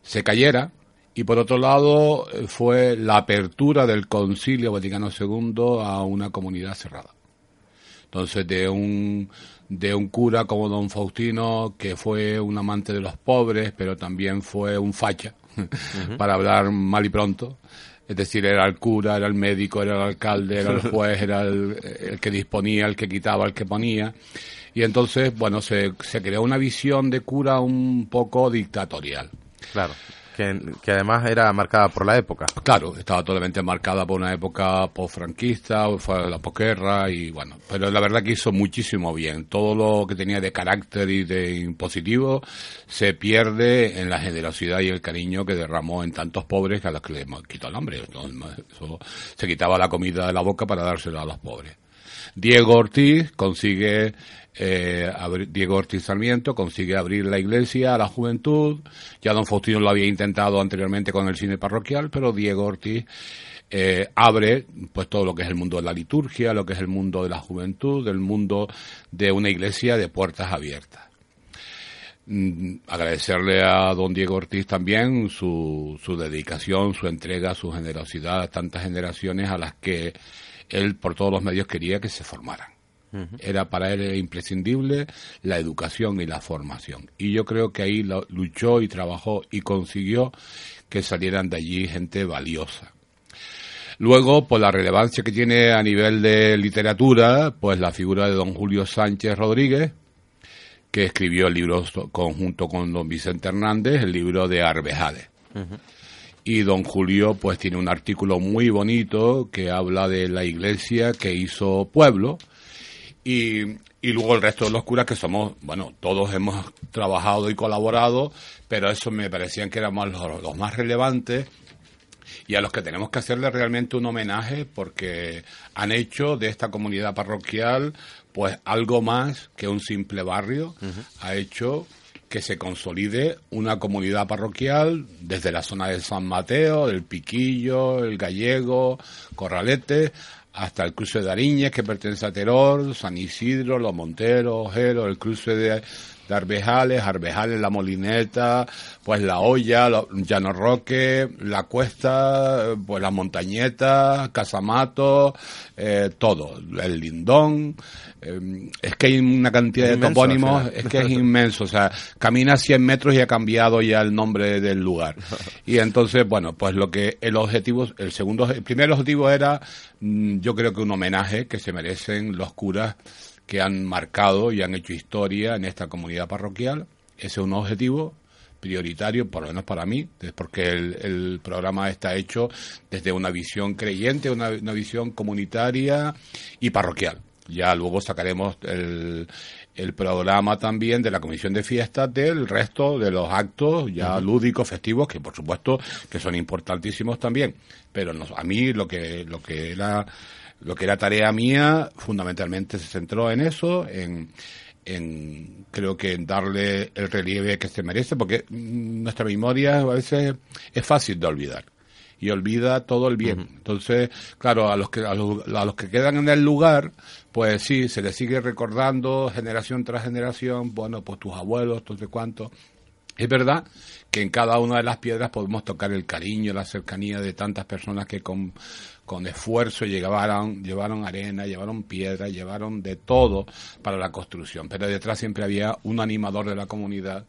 se cayera y por otro lado eh, fue la apertura del Concilio Vaticano II a una comunidad cerrada. Entonces, de un, de un cura como don Faustino, que fue un amante de los pobres, pero también fue un facha, para hablar mal y pronto. Es decir, era el cura, era el médico, era el alcalde, era el juez, era el, el que disponía, el que quitaba, el que ponía. Y entonces, bueno, se, se creó una visión de cura un poco dictatorial. Claro. Que, que además era marcada por la época. Claro, estaba totalmente marcada por una época post-franquista, fue la posguerra y bueno, pero la verdad que hizo muchísimo bien. Todo lo que tenía de carácter y de impositivo se pierde en la generosidad y el cariño que derramó en tantos pobres que a los que le quitó el hambre. Eso, se quitaba la comida de la boca para dársela a los pobres. Diego Ortiz consigue eh, Diego Ortiz Sarmiento consigue abrir la iglesia a la juventud. Ya don Faustino lo había intentado anteriormente con el cine parroquial, pero Diego Ortiz eh, abre pues todo lo que es el mundo de la liturgia, lo que es el mundo de la juventud, el mundo de una iglesia de puertas abiertas. Mm, agradecerle a don Diego Ortiz también su, su dedicación, su entrega, su generosidad a tantas generaciones a las que él por todos los medios quería que se formaran. Era para él imprescindible la educación y la formación. Y yo creo que ahí lo, luchó y trabajó y consiguió que salieran de allí gente valiosa. Luego, por la relevancia que tiene a nivel de literatura, pues la figura de don Julio Sánchez Rodríguez, que escribió el libro conjunto con don Vicente Hernández, el libro de Arbejades. Y don Julio, pues tiene un artículo muy bonito que habla de la iglesia que hizo pueblo, y, y, luego el resto de los curas que somos, bueno, todos hemos trabajado y colaborado, pero eso me parecían que eran los, los, más relevantes y a los que tenemos que hacerle realmente un homenaje porque han hecho de esta comunidad parroquial pues algo más que un simple barrio, uh -huh. ha hecho que se consolide una comunidad parroquial desde la zona de San Mateo, del Piquillo, el Gallego, Corralete, hasta el cruce de Ariñez, que pertenece a Teror, San Isidro, Los Monteros, Ojero, el cruce de, de Arbejales, Arbejales, La Molineta, pues La Olla, Llano Roque, La Cuesta, pues La Montañeta, Casamato, eh, todo, El Lindón, eh, es que hay una cantidad de topónimos, es que es inmenso, o sea, camina 100 metros y ha cambiado ya el nombre del lugar. Y entonces, bueno, pues lo que el objetivo, el segundo, el primer objetivo era, mm, yo creo que un homenaje que se merecen los curas que han marcado y han hecho historia en esta comunidad parroquial. Ese es un objetivo prioritario, por lo menos para mí, porque el, el programa está hecho desde una visión creyente, una, una visión comunitaria y parroquial. Ya luego sacaremos el, el programa también de la comisión de fiestas del resto de los actos ya lúdicos, festivos, que por supuesto que son importantísimos también. Pero nos- a mí lo que, lo que era, lo que era tarea mía fundamentalmente se centró en eso, en, en creo que en darle el relieve que se merece, porque mm, nuestra memoria a veces es fácil de olvidar y olvida todo el bien. Entonces, claro, a los que a los, a los que quedan en el lugar, pues sí, se les sigue recordando generación tras generación, bueno, pues tus abuelos, no sé cuánto. Es verdad que en cada una de las piedras podemos tocar el cariño, la cercanía de tantas personas que con, con esfuerzo llevaron, llevaron arena, llevaron piedra, llevaron de todo para la construcción. Pero detrás siempre había un animador de la comunidad,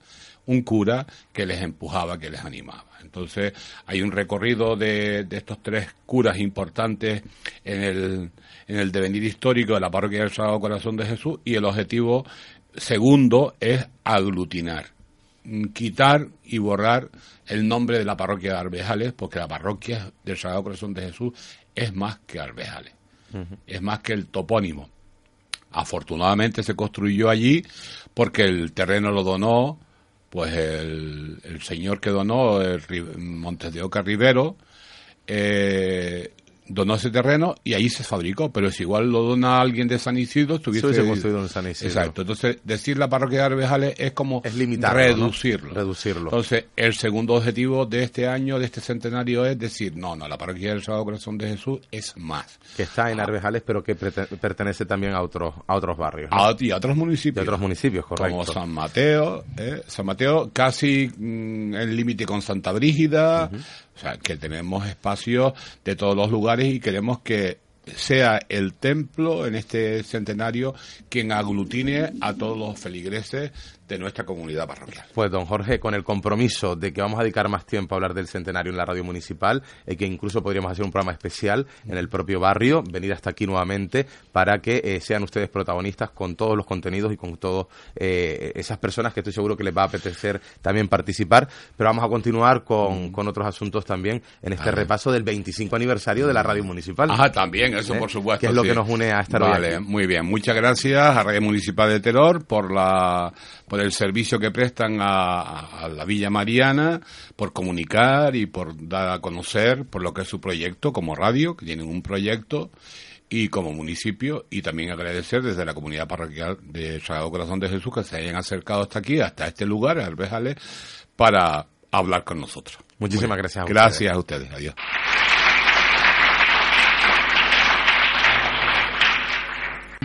un cura que les empujaba, que les animaba. Entonces hay un recorrido de, estos tres curas importantes en el, en el devenir histórico de la parroquia del Sagrado Corazón de Jesús y el objetivo segundo es aglutinar quitar y borrar el nombre de la parroquia de Arbejales, porque la parroquia del Sagrado Corazón de Jesús es más que Arbejales, es más que el topónimo. Afortunadamente se construyó allí porque el terreno lo donó, pues el, el señor que donó, el Montes de Oca Rivero, eh, donó ese terreno y ahí se fabricó, pero si igual lo dona alguien de San Isidro, estuviese construido en San Isidro. Exacto. Entonces, decir la parroquia de Arbejales es como Es limitarlo, reducirlo. ¿no? Reducirlo. Entonces, el segundo objetivo de este año, de este centenario, es decir, no, no, la parroquia del Sagrado Corazón de Jesús es más. que está en Arbejales, pero que pertenece también a otros a otros barrios. ¿no? A, y a otros municipios. De otros municipios, correcto. Como San Mateo, ¿eh? San Mateo casi mm, en límite con Santa Brígida, o sea, que tenemos espacios de todos los lugares y queremos que sea el templo en este centenario quien aglutine a todos los feligreses de nuestra comunidad parroquial. Pues don Jorge, con el compromiso de que vamos a dedicar más tiempo a hablar del centenario en la radio municipal y que incluso podríamos hacer un programa especial en el propio barrio, venir hasta aquí nuevamente para que eh, sean ustedes protagonistas con todos los contenidos y con todas esas personas que estoy seguro que les va a apetecer también participar. Pero vamos a continuar con, con otros asuntos también en este repaso del 25 aniversario de la radio municipal. Ajá, también, eso ¿Eh? por supuesto. Que es lo que nos une a estar hoy Vale, aquí. muy bien. Muchas gracias a Radio Municipal de Teror por la por el servicio que prestan a, a- la Villa Mariana, por comunicar y por dar a conocer por lo que es su proyecto como radio, que tienen un proyecto y como municipio y también agradecer desde la comunidad parroquial de Sagrado Corazón de Jesús que se hayan acercado hasta aquí, hasta este lugar, Arbejales, para hablar con nosotros. Muchísimas gracias a Gracias a ustedes. Adiós.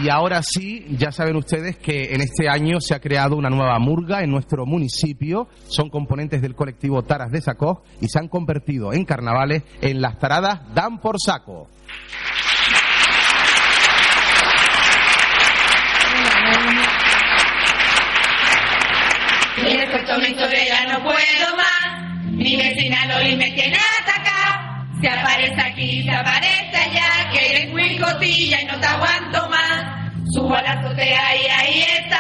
Y ahora sí, ya saben ustedes que en este año se ha creado una nueva murga en nuestro municipio. Son componentes del colectivo Taras de Sacó y se han convertido en carnavales en las taradas Dan por Saco. Y después historia ya no puedo más. Mi vecina Loli me tiene atacado. Se aparece aquí, se aparece allá. Que eres muy cotilla y no te aguanto más. Subo la azotea y ahí está.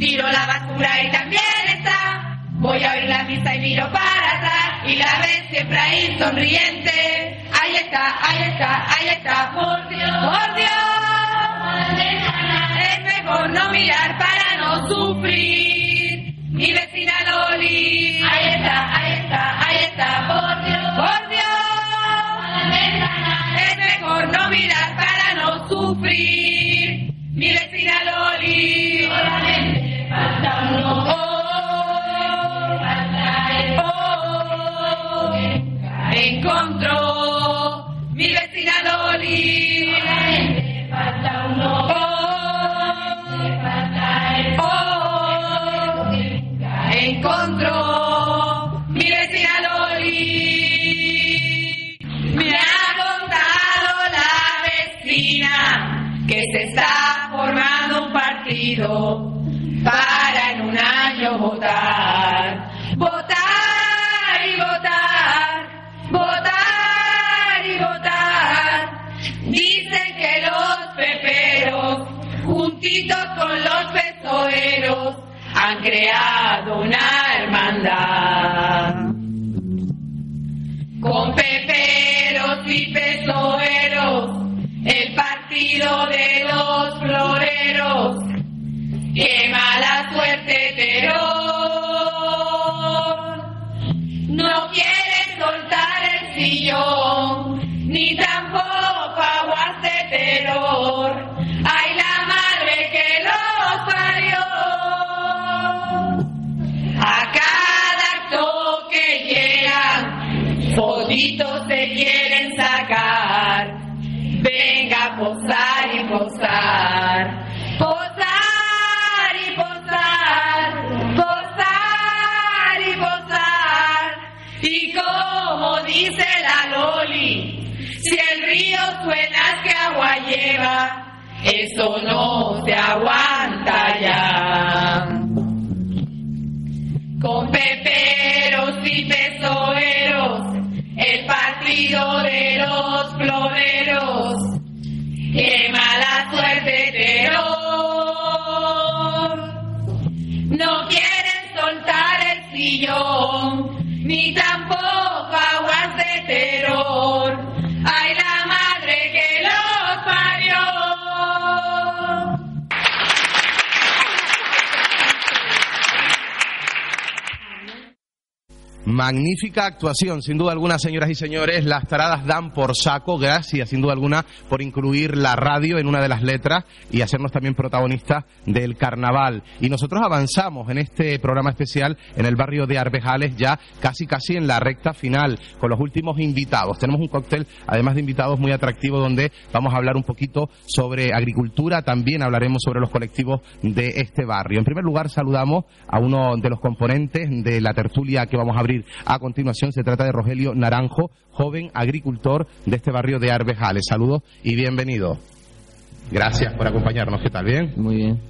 Tiro la basura y también está. Voy a oír la misa y miro para atrás. Y la ves siempre ahí sonriente. Ahí está, ahí está, ahí está. Por Dios, por Dios. Es mejor no mirar para no sufrir. Mi vecina Loli. Ahí está, ahí está, ahí está. Por Dios, por Dios. Es mejor no mirar para no sufrir. Mi vecina Loli, hola gente, falta uno hoy, falta el hoy, nunca encontró. Mi vecina Loli, hola gente, falta un uno hoy, falta el hoy, nunca encontró. Mi vecina Loli, me ha contado la vecina que se está para en un año votar. Votar y votar, votar y votar. Dicen que los peperos, juntitos con los pesoeros, han creado una hermandad. Con peperos y pesoeros, el partido de los floreros qué mala suerte terror. No quieren soltar el sillón, ni tampoco aguas de dice la Loli, si el río suena que agua lleva, eso no se aguanta ya. Con peperos y pesoeros, el partido de los floreros, qué mala suerte terror. No quieren soltar el sillón, ni tampoco Magnífica actuación, sin duda alguna, señoras y señores. Las taradas dan por saco. Gracias, sin duda alguna, por incluir la radio en una de las letras y hacernos también protagonistas del carnaval. Y nosotros avanzamos en este programa especial en el barrio de Arbejales, ya casi casi en la recta final, con los últimos invitados. Tenemos un cóctel, además de invitados, muy atractivo, donde vamos a hablar un poquito sobre agricultura. También hablaremos sobre los colectivos de este barrio. En primer lugar, saludamos a uno de los componentes de la tertulia que vamos a abrir a continuación. Se trata de Rogelio Naranjo, joven agricultor de este barrio de Arbejales. Saludos y bienvenido. Gracias por acompañarnos. ¿Qué tal? ¿Bien? Muy bien.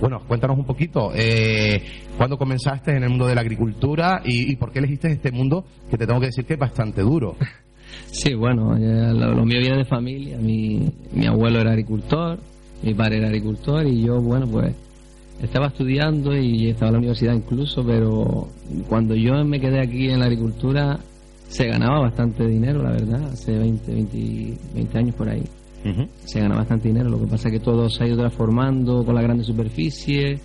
Bueno, cuéntanos un poquito, eh, ¿cuándo comenzaste en el mundo de la agricultura y, y por qué elegiste este mundo que te tengo que decir que es bastante duro? Sí, bueno, lo mío viene de familia. Mi, mi abuelo era agricultor, mi padre era agricultor y yo, bueno, pues estaba estudiando y estaba en la universidad incluso, pero cuando yo me quedé aquí en la agricultura se ganaba bastante dinero, la verdad, hace 20, 20, 20 años por ahí. Se gana bastante dinero, lo que pasa es que todo se ha ido transformando con la grande superficie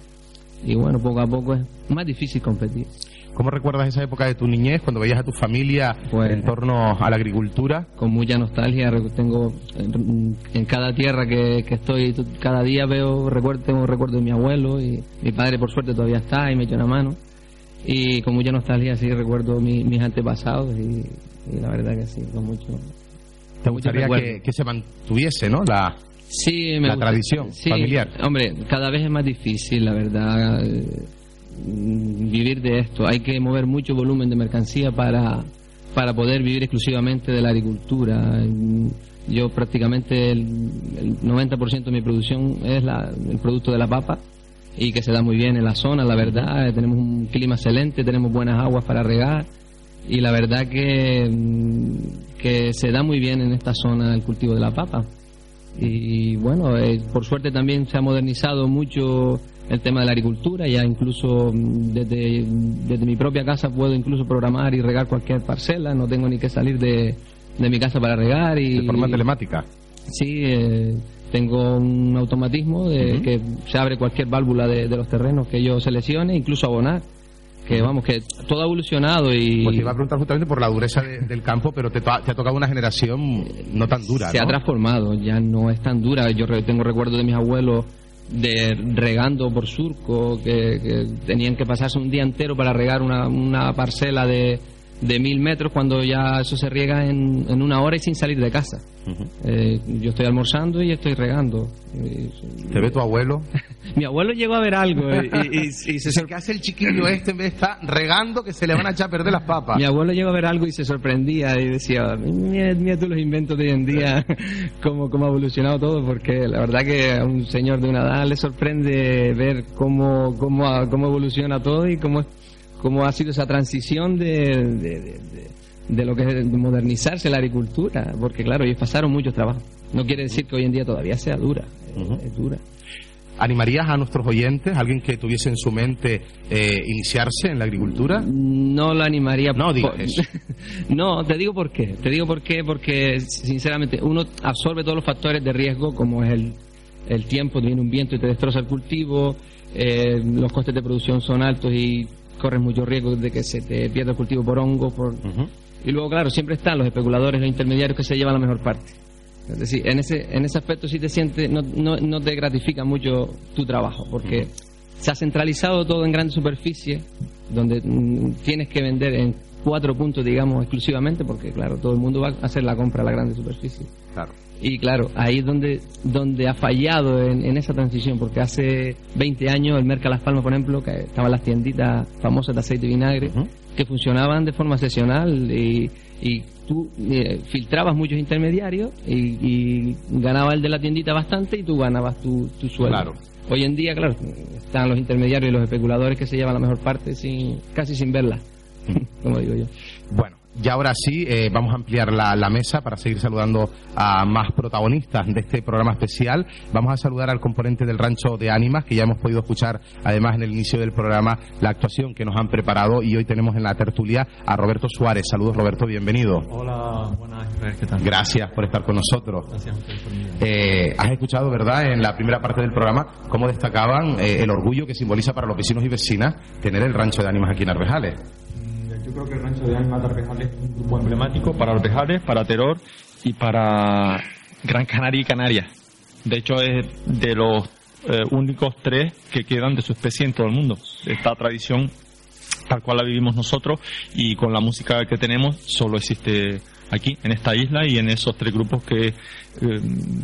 y bueno, poco a poco es más difícil competir. ¿Cómo recuerdas esa época de tu niñez cuando veías a tu familia Pues- en torno a la agricultura? con mucha nostalgia. Tengo en en cada tierra que, que estoy, cada día veo recuerdo, tengo recuerdo de mi abuelo y mi padre por suerte todavía está y me echa una mano. Y con mucha nostalgia sí recuerdo mi- mis antepasados y, y la verdad que sí, con mucho. ¿Te gustaría que, que se mantuviese, no? La, Sí, me la gusta- tradición sí, familiar. Hombre, cada vez es más difícil, la verdad, eh, vivir de esto. Hay que mover mucho volumen de mercancía para, para poder vivir exclusivamente de la agricultura. Mm, Yo prácticamente el, el 90% de mi producción es la- el producto de la papa y que se da muy bien en la zona, la verdad. Eh, Tenemos un clima excelente, tenemos buenas aguas para regar y la verdad que, mm, que se da muy bien en esta zona el cultivo de la papa. Y bueno, eh, por suerte también se ha modernizado mucho el tema de la agricultura, ya incluso mm, desde, desde mi propia casa puedo incluso programar y regar cualquier parcela, no tengo ni que salir de, de mi casa para regar. Y, de forma telemática. Sí, eh, tengo un automatismo de que se abre cualquier válvula de, de los terrenos que yo seleccione, incluso abonar. Que vamos, que todo ha evolucionado y Pues te iba a preguntar justamente por la dureza de- del campo, pero te, te ha tocado una generación no tan dura, se ¿no? ha transformado, ya no es tan dura. Yo re- tengo recuerdos de mis abuelos de regando por surco, que, que tenían que pasarse un día entero para regar una, una parcela de, de mil metros cuando ya eso se riega en, en una hora y sin salir de casa. Eh, yo estoy almorzando y estoy regando. Eh, Te ve tu abuelo. Mi abuelo llegó a ver algo y, y- y- y se sor- ¿Qué hace el chiquillo este en vez de estar regando que se le van a echar a perder las papas? Mi abuelo llegó a ver algo y se sorprendía y decía, mira, mira tú los inventos de hoy en día, cómo, cómo ha evolucionado todo, porque la verdad que a un señor de una edad le sorprende ver cómo, cómo, ha- cómo evoluciona todo y cómo, cómo ha sido esa transición de, de, de- de- de lo que es modernizarse la agricultura, porque claro, ellos pasaron muchos trabajos. No quiere decir que hoy en día todavía sea dura, eh, es dura. ¿Animarías a nuestros oyentes, alguien que tuviese en su mente eh, iniciarse en la agricultura? No lo animaría. No por- eso. no, te digo por qué. Te digo por qué, porque sinceramente uno absorbe todos los factores de riesgo, como es el, el tiempo, viene un viento y te destroza el cultivo, eh, los costes de producción son altos y corres mucho riesgo de que se te pierda el cultivo por hongo. Por... Y luego, claro, siempre están los especuladores, los intermediarios que se llevan la mejor parte. Es decir, en ese, en ese aspecto sí te sientes, no, no, no te gratifica mucho tu trabajo, porque se ha centralizado todo en grandes superficies, donde mm, tienes que vender en cuatro puntos, digamos, exclusivamente, porque claro, todo el mundo va a hacer la compra a la grande superficie. Claro. Y claro, ahí es donde, donde ha fallado en, en esa transición, porque hace 20 años el Merca Las Palmas, por ejemplo, que estaban las tienditas famosas de aceite y vinagre, que funcionaban de forma excepcional y, y tú eh, filtrabas muchos intermediarios y, y ganaba el de la tiendita bastante y tú ganabas tu, tu sueldo. Claro. Hoy en día, claro, están los intermediarios y los especuladores que se llevan la mejor parte sin casi sin verla, como digo yo. Bueno, y ahora sí, eh, vamos a ampliar la, la mesa para seguir saludando a más protagonistas de este programa especial. Vamos a saludar al componente del Rancho de Ánimas, que ya hemos podido escuchar, además, en el inicio del programa, la actuación que nos han preparado. Y hoy tenemos en la tertulia a Roberto Suárez. Saludos, Roberto, bienvenido. Hola, buenas, ¿qué tal? Gracias por estar con nosotros. Gracias por. Eh, has escuchado, ¿verdad?, en la primera parte del programa, cómo destacaban eh, el orgullo que simboliza para los vecinos y vecinas tener el Rancho de Ánimas aquí en Arvejales. Creo que el rancho de Ánimas de es un grupo emblemático para Arbejales, para Teror y para Gran Canaria y Canarias. De hecho, es de los eh, únicos tres que quedan de su especie en todo el mundo. Esta tradición, tal cual la vivimos nosotros y con la música que tenemos, solo existe aquí, en esta isla y en esos tres grupos que eh,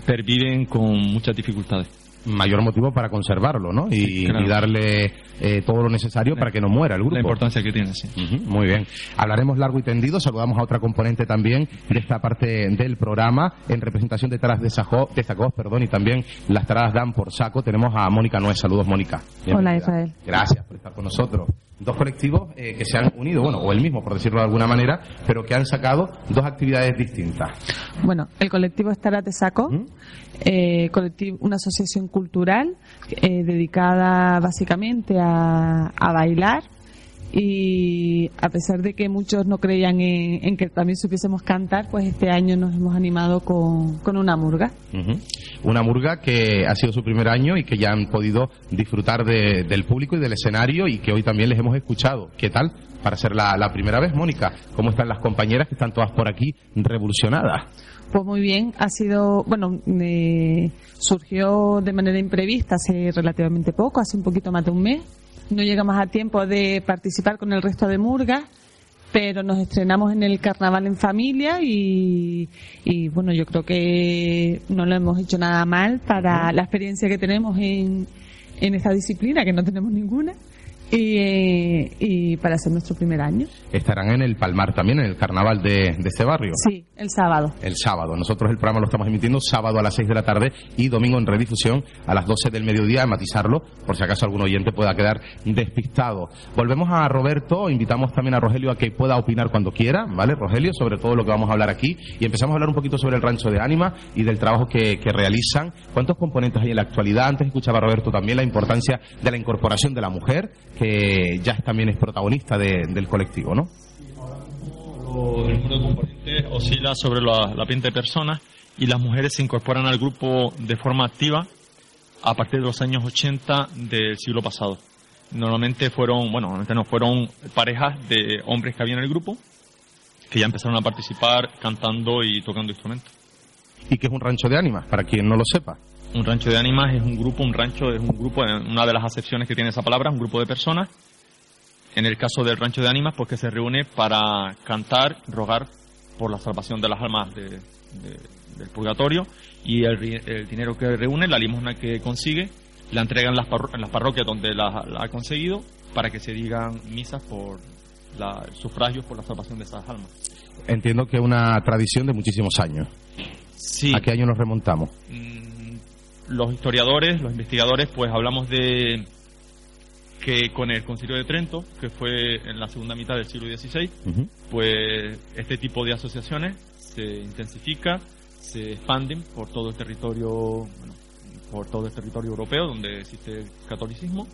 perviven con muchas dificultades. Mayor motivo para conservarlo, ¿no? Y, Claro. y darle eh, todo lo necesario para que no muera el grupo. La importancia que tiene, sí. Muy bien. Hablaremos largo y tendido. Saludamos a otra componente también de esta parte del programa. En representación de Taras de, Sajó, de Sacós, perdón, y también las Taras dan por saco. Tenemos a Mónica Nuez. Saludos, Mónica. Bienvenida. Israel. Gracias por estar con nosotros. Dos colectivos eh, que se han unido, bueno, o el mismo, por decirlo de alguna manera, pero que han sacado dos actividades distintas. Bueno, el colectivo Estará Te Saco, ¿Mm? eh, colectivo, una asociación cultural eh, dedicada básicamente a, a bailar y a pesar de que muchos no creían en, en que también supiésemos cantar, pues este año nos hemos animado con, con una murga. Ujú. Una murga que ha sido su primer año y que ya han podido disfrutar de- del público y del escenario y que hoy también les hemos escuchado. ¿Qué tal? Para ser la, la primera vez, Mónica, ¿cómo están las compañeras que están todas por aquí revolucionadas? Pues muy bien, ha sido, bueno, me surgió de manera imprevista hace relativamente poco, hace un poquito más de un mes. No llegamos a tiempo de participar con el resto de murgas, pero nos estrenamos en el carnaval en familia y, y bueno, yo creo que no lo hemos hecho nada mal para la experiencia que tenemos en, en esta disciplina, que no tenemos ninguna, y, eh, y para ser nuestro primer año. Estarán en el Palmar también, en el carnaval de, de este barrio. Sí, el sábado. El sábado. Nosotros el programa lo estamos emitiendo sábado a las 6 de la tarde y domingo en redifusión a las 12 del mediodía, a matizarlo, por si acaso algún oyente pueda quedar despistado. Volvemos a Roberto, invitamos también a Rogelio a que pueda opinar cuando quiera, ¿vale, Rogelio? Sobre todo lo que vamos a hablar aquí. Y empezamos a hablar un poquito sobre el rancho de Ánima y del trabajo que, que realizan. ¿Cuántos componentes hay en la actualidad? Antes escuchaba Roberto también la importancia de la incorporación de la mujer, que ya también es protagonista de- del colectivo, ¿no? El número de componentes oscila sobre la, la 20 personas y las mujeres se incorporan al grupo de forma activa a partir de los años 80 del siglo pasado. Normalmente fueron, bueno, normalmente no, fueron parejas de hombres que había en el grupo que ya empezaron a participar cantando y tocando instrumentos. Y que es un rancho de ánimas, para quien no lo sepa. Un rancho de ánimas es un grupo, un rancho es un grupo, eh, una de las acepciones que tiene esa palabra, un grupo de personas. En el caso del rancho de ánimas, pues que se reúne para cantar, rogar por la salvación de las almas de- de- del purgatorio y el, el dinero que reúne, la limosna que consigue, la entrega en las, parro- en las parroquias donde la, la ha conseguido para que se digan misas por la, sufragios por la salvación de esas almas. Entiendo que es una tradición de muchísimos años. Sí. ¿A qué año nos remontamos? Mm, los historiadores, los investigadores, pues hablamos de que con el Concilio de Trento, que fue en la segunda mitad del siglo XVI, pues este tipo de asociaciones se intensifica, se expanden por todo el territorio, bueno, por todo el territorio europeo donde existe el catolicismo.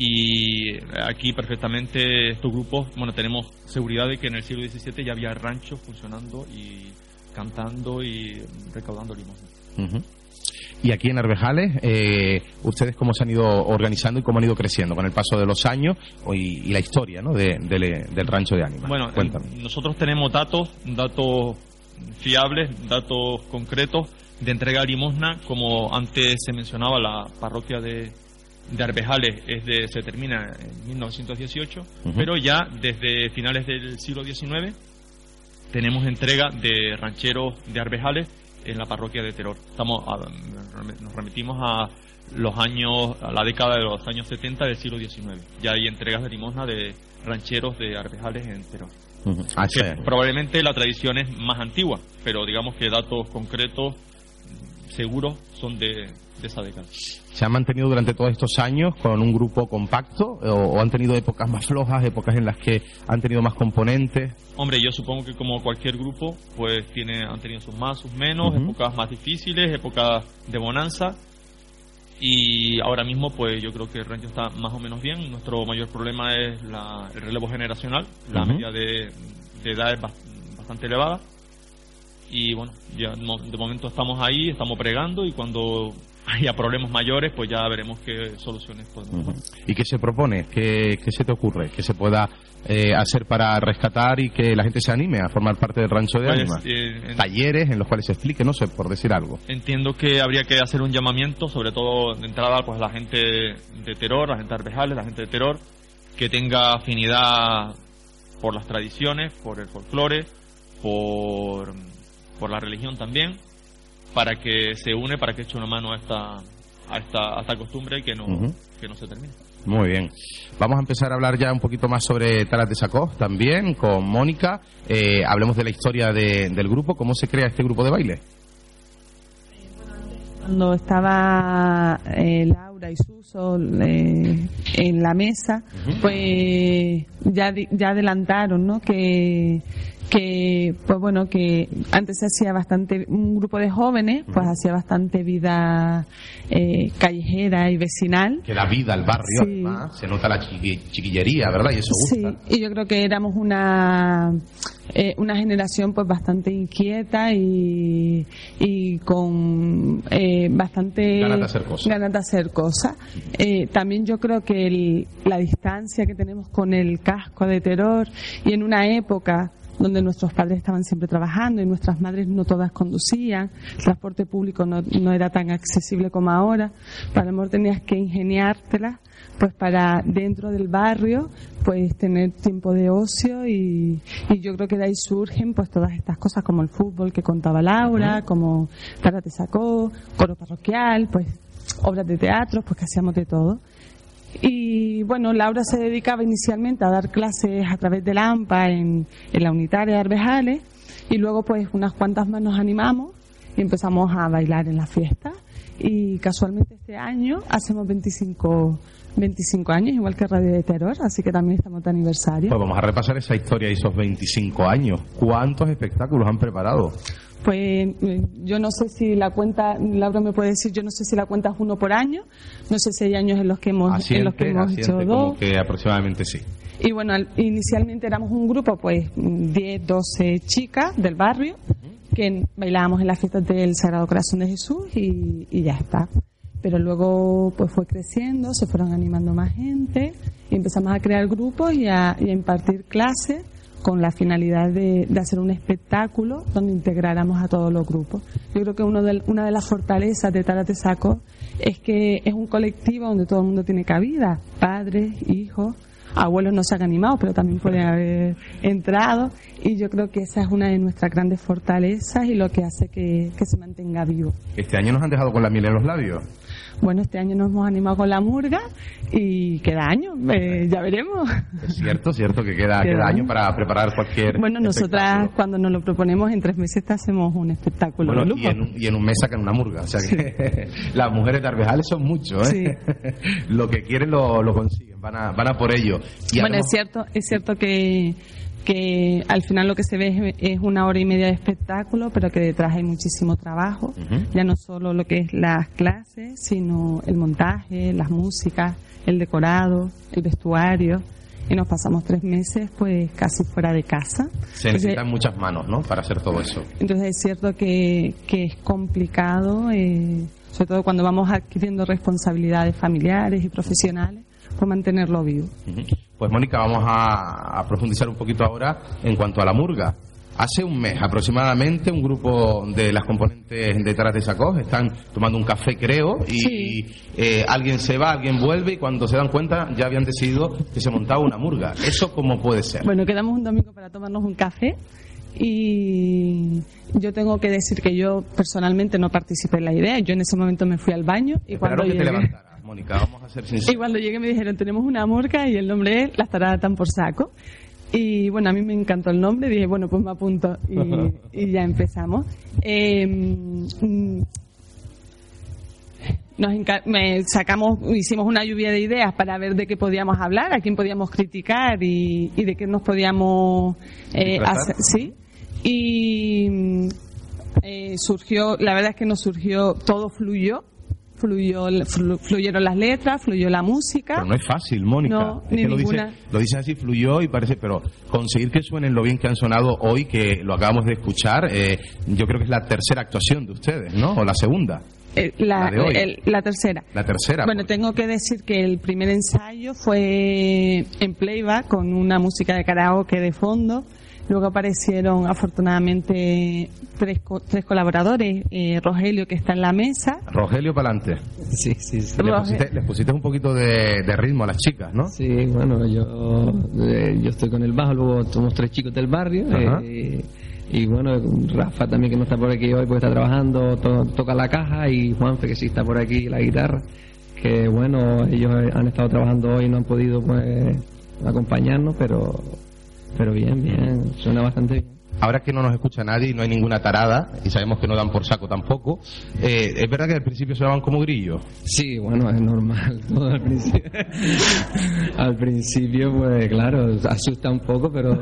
Y aquí perfectamente estos grupos, bueno, tenemos seguridad de que en el siglo XVII ya había ranchos funcionando y cantando y recaudando limosna. Y aquí en Arbejales, eh, ¿ustedes cómo se han ido organizando y cómo han ido creciendo con el paso de los años y, y la historia ¿no? de- de- del rancho de Ánimas? Bueno, Cuéntame. nosotros tenemos datos, datos fiables, datos concretos de entrega de limosna, como antes se mencionaba, la parroquia de, de Arbejales es de, se termina en 1918, Ujú. pero ya desde finales del siglo XIX tenemos entrega de rancheros de Arbejales en la parroquia de Teror. Estamos a- nos remitimos a los años, a la década de los años 70 del siglo XIX. Ya hay entregas de limosna de rancheros de Arbejales en Teror. Ah, sí. probablemente la tradición es más antigua, pero digamos que datos concretos seguros son de, de esa década. ¿Se han mantenido durante todos estos años con un grupo compacto o, o han tenido épocas más flojas, épocas en las que han tenido más componentes? Hombre, yo supongo que como cualquier grupo, pues tiene, han tenido sus más, sus menos, Ujú. épocas más difíciles, épocas de bonanza. Y ahora mismo, pues yo creo que el rancho está más o menos bien. Nuestro mayor problema es la- el relevo generacional. La Ujú. media de, de edad es bas- bastante elevada. Y bueno, ya de momento estamos ahí, estamos pregando y cuando haya problemas mayores, pues ya veremos qué soluciones podemos Ujú. ¿Y qué se propone? ¿Qué, qué se te ocurre? ¿Qué se pueda eh, hacer para rescatar y que la gente se anime a formar parte del rancho de Pues, Ánimas? eh, en- Talleres en los cuales se explique, no sé, por decir algo. Entiendo que habría que hacer un llamamiento, sobre todo de entrada, pues la gente de Terror, la gente de Arvejales, la gente de Terror, que tenga afinidad por las tradiciones, por el folclore, por, por la religión también, para que se une, para que eche una mano a esta, a esta, a esta costumbre y que no, que no se termine. Muy bien. Vamos a empezar a hablar ya un poquito más sobre Talas de Sacó también con Mónica. Eh, hablemos de la historia de- del grupo, cómo se crea este grupo de baile. Cuando estaba eh, Laura y Suso eh, en la mesa, pues ya, di- ya adelantaron, ¿no? Que, que, pues bueno, que antes se hacía bastante, un grupo de jóvenes, pues hacía bastante vida eh, callejera y vecinal. Que da vida al barrio, Sí. además. Se nota la chiqui- chiquillería, ¿verdad? Y eso Sí, gusta. y yo creo que éramos una eh, una generación pues bastante inquieta y, y con eh, bastante Ganas de hacer cosas. ganas de hacer cosas. Eh, también yo creo que el- la distancia que tenemos con el casco de terror y en una época donde nuestros padres estaban siempre trabajando y nuestras madres no todas conducían, el transporte público no, no era tan accesible como ahora, para lo mejor tenías que ingeniártela pues para dentro del barrio pues tener tiempo de ocio y, y yo creo que de ahí surgen pues todas estas cosas como el fútbol que contaba Laura, como Karate Sacó, coro parroquial, pues obras de teatro, pues que hacíamos de todo. Y bueno, Laura se dedicaba inicialmente a dar clases a través de la AMPA en, la unitaria de Arbejales y luego pues unas cuantas más nos animamos y empezamos a bailar en la fiesta y casualmente este año hacemos 25, 25 años, igual que Radio de Terror, así que también estamos de aniversario. Pues vamos a repasar esa historia y esos 25 años. ¿Cuántos espectáculos han preparado? Pues yo no sé si la cuenta, Laura me puede decir, yo no sé si la cuenta es uno por año, no sé si hay años en los que hemos, en los que Asiente, hemos hecho asiente, dos. como que aproximadamente sí. Y bueno, al- inicialmente éramos un grupo, pues 10, 12 chicas del barrio que bailábamos en las fiestas del Sagrado Corazón de Jesús y, y ya está. Pero luego pues fue creciendo, se fueron animando más gente y empezamos a crear grupos y a, y a impartir clases con la finalidad de, de hacer un espectáculo donde integráramos a todos los grupos. Yo creo que uno de- una de las fortalezas de Tárate Saco es que es un colectivo donde todo el mundo tiene cabida, padres, hijos, abuelos no se han animado, pero también pueden haber entrado. Y yo creo que esa es una de nuestras grandes fortalezas y lo que hace que, que se mantenga vivo. Este año nos han dejado con la miel en los labios. Bueno, este año nos hemos animado con la murga y queda año, eh, ya veremos. Es cierto, cierto que queda, Queda año para preparar cualquier. Bueno, nosotras cuando nos lo proponemos en tres meses te hacemos un espectáculo Bueno, y, en un, y en un mes sacan una murga. O sea que las mujeres de Arbejales son muchos, ¿eh? lo que quieren lo, lo consiguen, van a, van a por ello. Y bueno, es cierto, es cierto que, que al final lo que se ve es, una hora y media de espectáculo, pero que detrás hay muchísimo trabajo, ya no solo lo que es las clases, sino el montaje, las músicas, el decorado, el vestuario. Y nos pasamos tres meses pues casi fuera de casa. Se necesitan muchas manos, ¿no? Para hacer todo eso. Entonces es cierto que, que es complicado, eh, sobre todo cuando vamos adquiriendo responsabilidades familiares y profesionales, por mantenerlo vivo. Pues Mónica, vamos a, a profundizar un poquito ahora en cuanto a la murga. Hace un mes aproximadamente un grupo de las componentes de Taras de Sacos están tomando un café, creo, y eh, alguien se va, alguien vuelve y cuando se dan cuenta ya habían decidido que se montaba una murga. ¿Eso cómo puede ser? Bueno, quedamos un domingo para tomarnos un café y yo tengo que decir que yo personalmente no participé en la idea. Yo en ese momento me fui al baño y cuando Esperaron te llegué... levantaras, Mónica, vamos a ser sinceros. Y cuando llegué me dijeron, tenemos una murga y el nombre es Las taradas tan por saco. Y bueno, a mí me encantó el nombre, dije, bueno, pues me apunto y, y ya empezamos. Eh, nos me sacamos, hicimos una lluvia de ideas para ver de qué podíamos hablar, a quién podíamos criticar y, y de qué nos podíamos eh, hacer, sí. Y mm, eh, surgió, la verdad es que nos surgió, todo fluyó, fluyó, flu- fluyeron las letras, fluyó la música. Pero no es fácil, Mónica. No, Es ni que lo dice, ninguna. lo dice así, fluyó y parece, pero conseguir que suenen lo bien que han sonado hoy, que lo acabamos de escuchar, eh, yo creo que es la tercera actuación de ustedes, ¿no? O la segunda. Eh, la, La de hoy. el- la tercera. La tercera. Bueno, tengo que decir que el primer ensayo fue en playback con una música de karaoke de fondo. Luego aparecieron afortunadamente tres, co- tres colaboradores. Eh, Rogelio, que está en la mesa. Rogelio Palante. Sí, sí, sí. Le pusiste, le pusiste un poquito de, de ritmo a las chicas, ¿no? Sí, bueno, yo, eh, yo estoy con el bajo, luego somos tres chicos del barrio. Eh, y bueno, Rafa también que no está por aquí hoy porque está trabajando, to- toca la caja y Juanfe que sí está por aquí, la guitarra. Que bueno, ellos han estado trabajando hoy y no han podido pues acompañarnos, pero, pero bien, bien, suena bastante bien. Ahora que no nos escucha nadie y no hay ninguna tarada, y sabemos que no dan por saco tampoco, eh, es verdad que al principio sonaban como grillos. Sí, bueno, es normal. ¿no? Al, principio, al principio, pues claro, asusta un poco, pero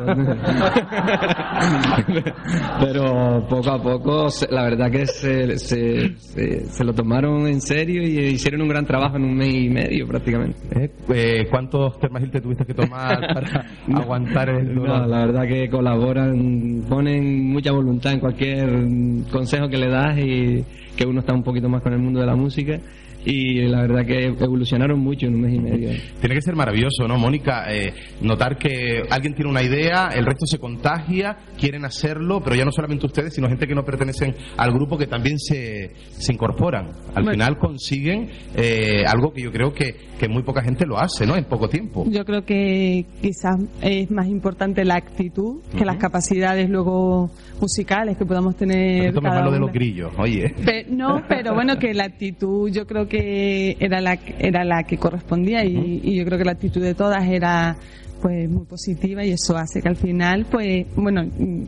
pero poco a poco, se- la verdad que se, se, se, se lo tomaron en serio y hicieron un gran trabajo en un mes y medio prácticamente. ¿Eh? Eh, ¿Cuántos termagil te tuviste que tomar para aguantar el dolor? No, la verdad que colaboran, ponen mucha voluntad en cualquier mm, consejo que le das y que uno está un poquito más con el mundo de la música y la verdad que evolucionaron mucho en un mes y medio. Tiene que ser maravilloso, ¿no, Mónica? Eh, notar que alguien tiene una idea, el resto se contagia, quieren hacerlo, pero ya no solamente ustedes, sino gente que no pertenecen al grupo que también se, se incorporan. Al Bueno. final consiguen eh, algo que yo creo que, que muy poca gente lo hace, ¿no? En poco tiempo. Yo creo que quizás es más importante la actitud que las capacidades luego musicales que podamos tener. Esto me cada malo de una. los grillos, oye. Pe- no, pero bueno, que la actitud yo creo que era la, era la que correspondía y, y yo creo que la actitud de todas era pues muy positiva y eso hace que al final, pues bueno, mm,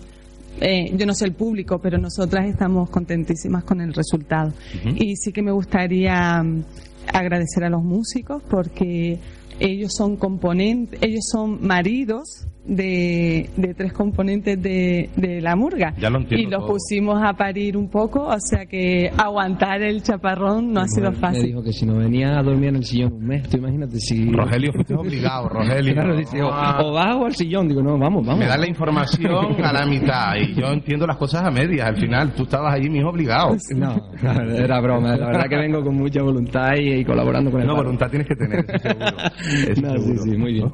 eh, yo no sé el público, pero nosotras estamos contentísimas con el resultado. Y sí que me gustaría mm, agradecer a los músicos porque ellos son componentes, ellos son maridos de, de tres componentes de, de la murga. Ya lo entiendo Y los todo. pusimos a parir un poco, o sea que aguantar el chaparrón no ha sido Me fácil. dijo que si no venía a dormir en el sillón un mes, tú imagínate si... Rogelio, fuiste obligado, Rogelio. Claro, dice, o, Ah. o bajo al sillón, digo, no, vamos, vamos. Me da la información a la mitad y yo entiendo las cosas a medias. Al final, tú estabas allí, mi hijo, obligado. No, era broma. La verdad que vengo con mucha voluntad y, y colaborando con el No, voluntad tienes que tener, seguro. Eso No, sí, seguro. sí, muy bien.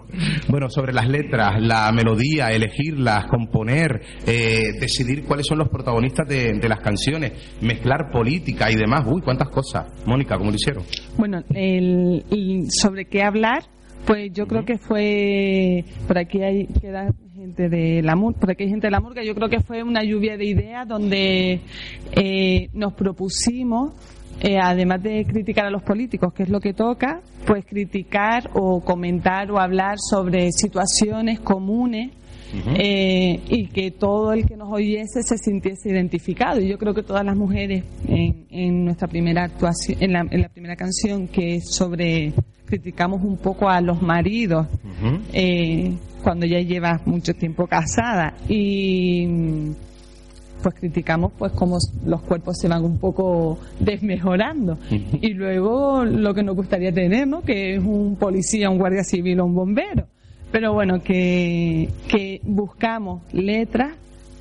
Bueno, sobre las letras, la melodía, elegirlas, componer, eh, decidir cuáles son los protagonistas de, de las canciones, mezclar política y demás. Uy, cuántas cosas. Mónica, ¿cómo lo hicieron? Bueno, el, el- sobre qué hablar, pues yo creo que fue, por aquí hay queda gente de la murga, por aquí hay gente de la murga, yo creo que fue una lluvia de ideas donde eh, nos propusimos, eh, además de criticar a los políticos, que es lo que toca, pues criticar o comentar o hablar sobre situaciones comunes eh, y que todo el que nos oyese se sintiese identificado. Y yo creo que todas las mujeres en, en nuestra primera actuación, en la, en la primera canción que es sobre criticamos un poco a los maridos, eh, cuando ya llevas mucho tiempo casada. Y pues criticamos pues cómo los cuerpos se van un poco desmejorando. Y luego lo que nos gustaría tener no que es un policía un guardia civil o un bombero. Pero bueno que, que buscamos letras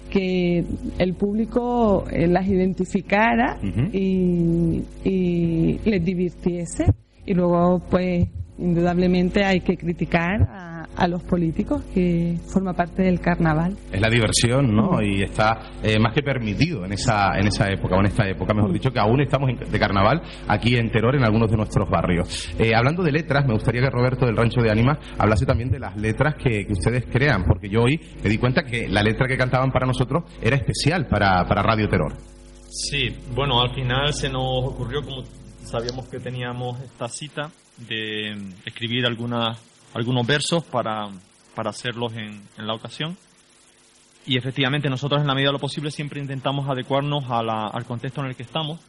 que el público eh, las identificara y, y les divirtiese. Y luego pues indudablemente hay que criticar a, a los políticos que forma parte del carnaval Es la diversión, ¿no? Y está eh, más que permitido en esa, en esa época, o en esta época, mejor dicho, que aún estamos en- de carnaval aquí en Teror, en algunos de nuestros barrios. Eh, hablando de letras, me gustaría que Roberto del Rancho de Ánimas hablase también de las letras que, que ustedes crean, porque yo hoy me di cuenta que la letra que cantaban para nosotros era especial para, para Radio Terror. Sí, bueno, al final se nos ocurrió, como sabíamos que teníamos esta cita, de escribir algunas, algunos versos para, para hacerlos en, en la ocasión. Y efectivamente nosotros en la medida de lo posible siempre intentamos adecuarnos a la- al contexto en el que estamos.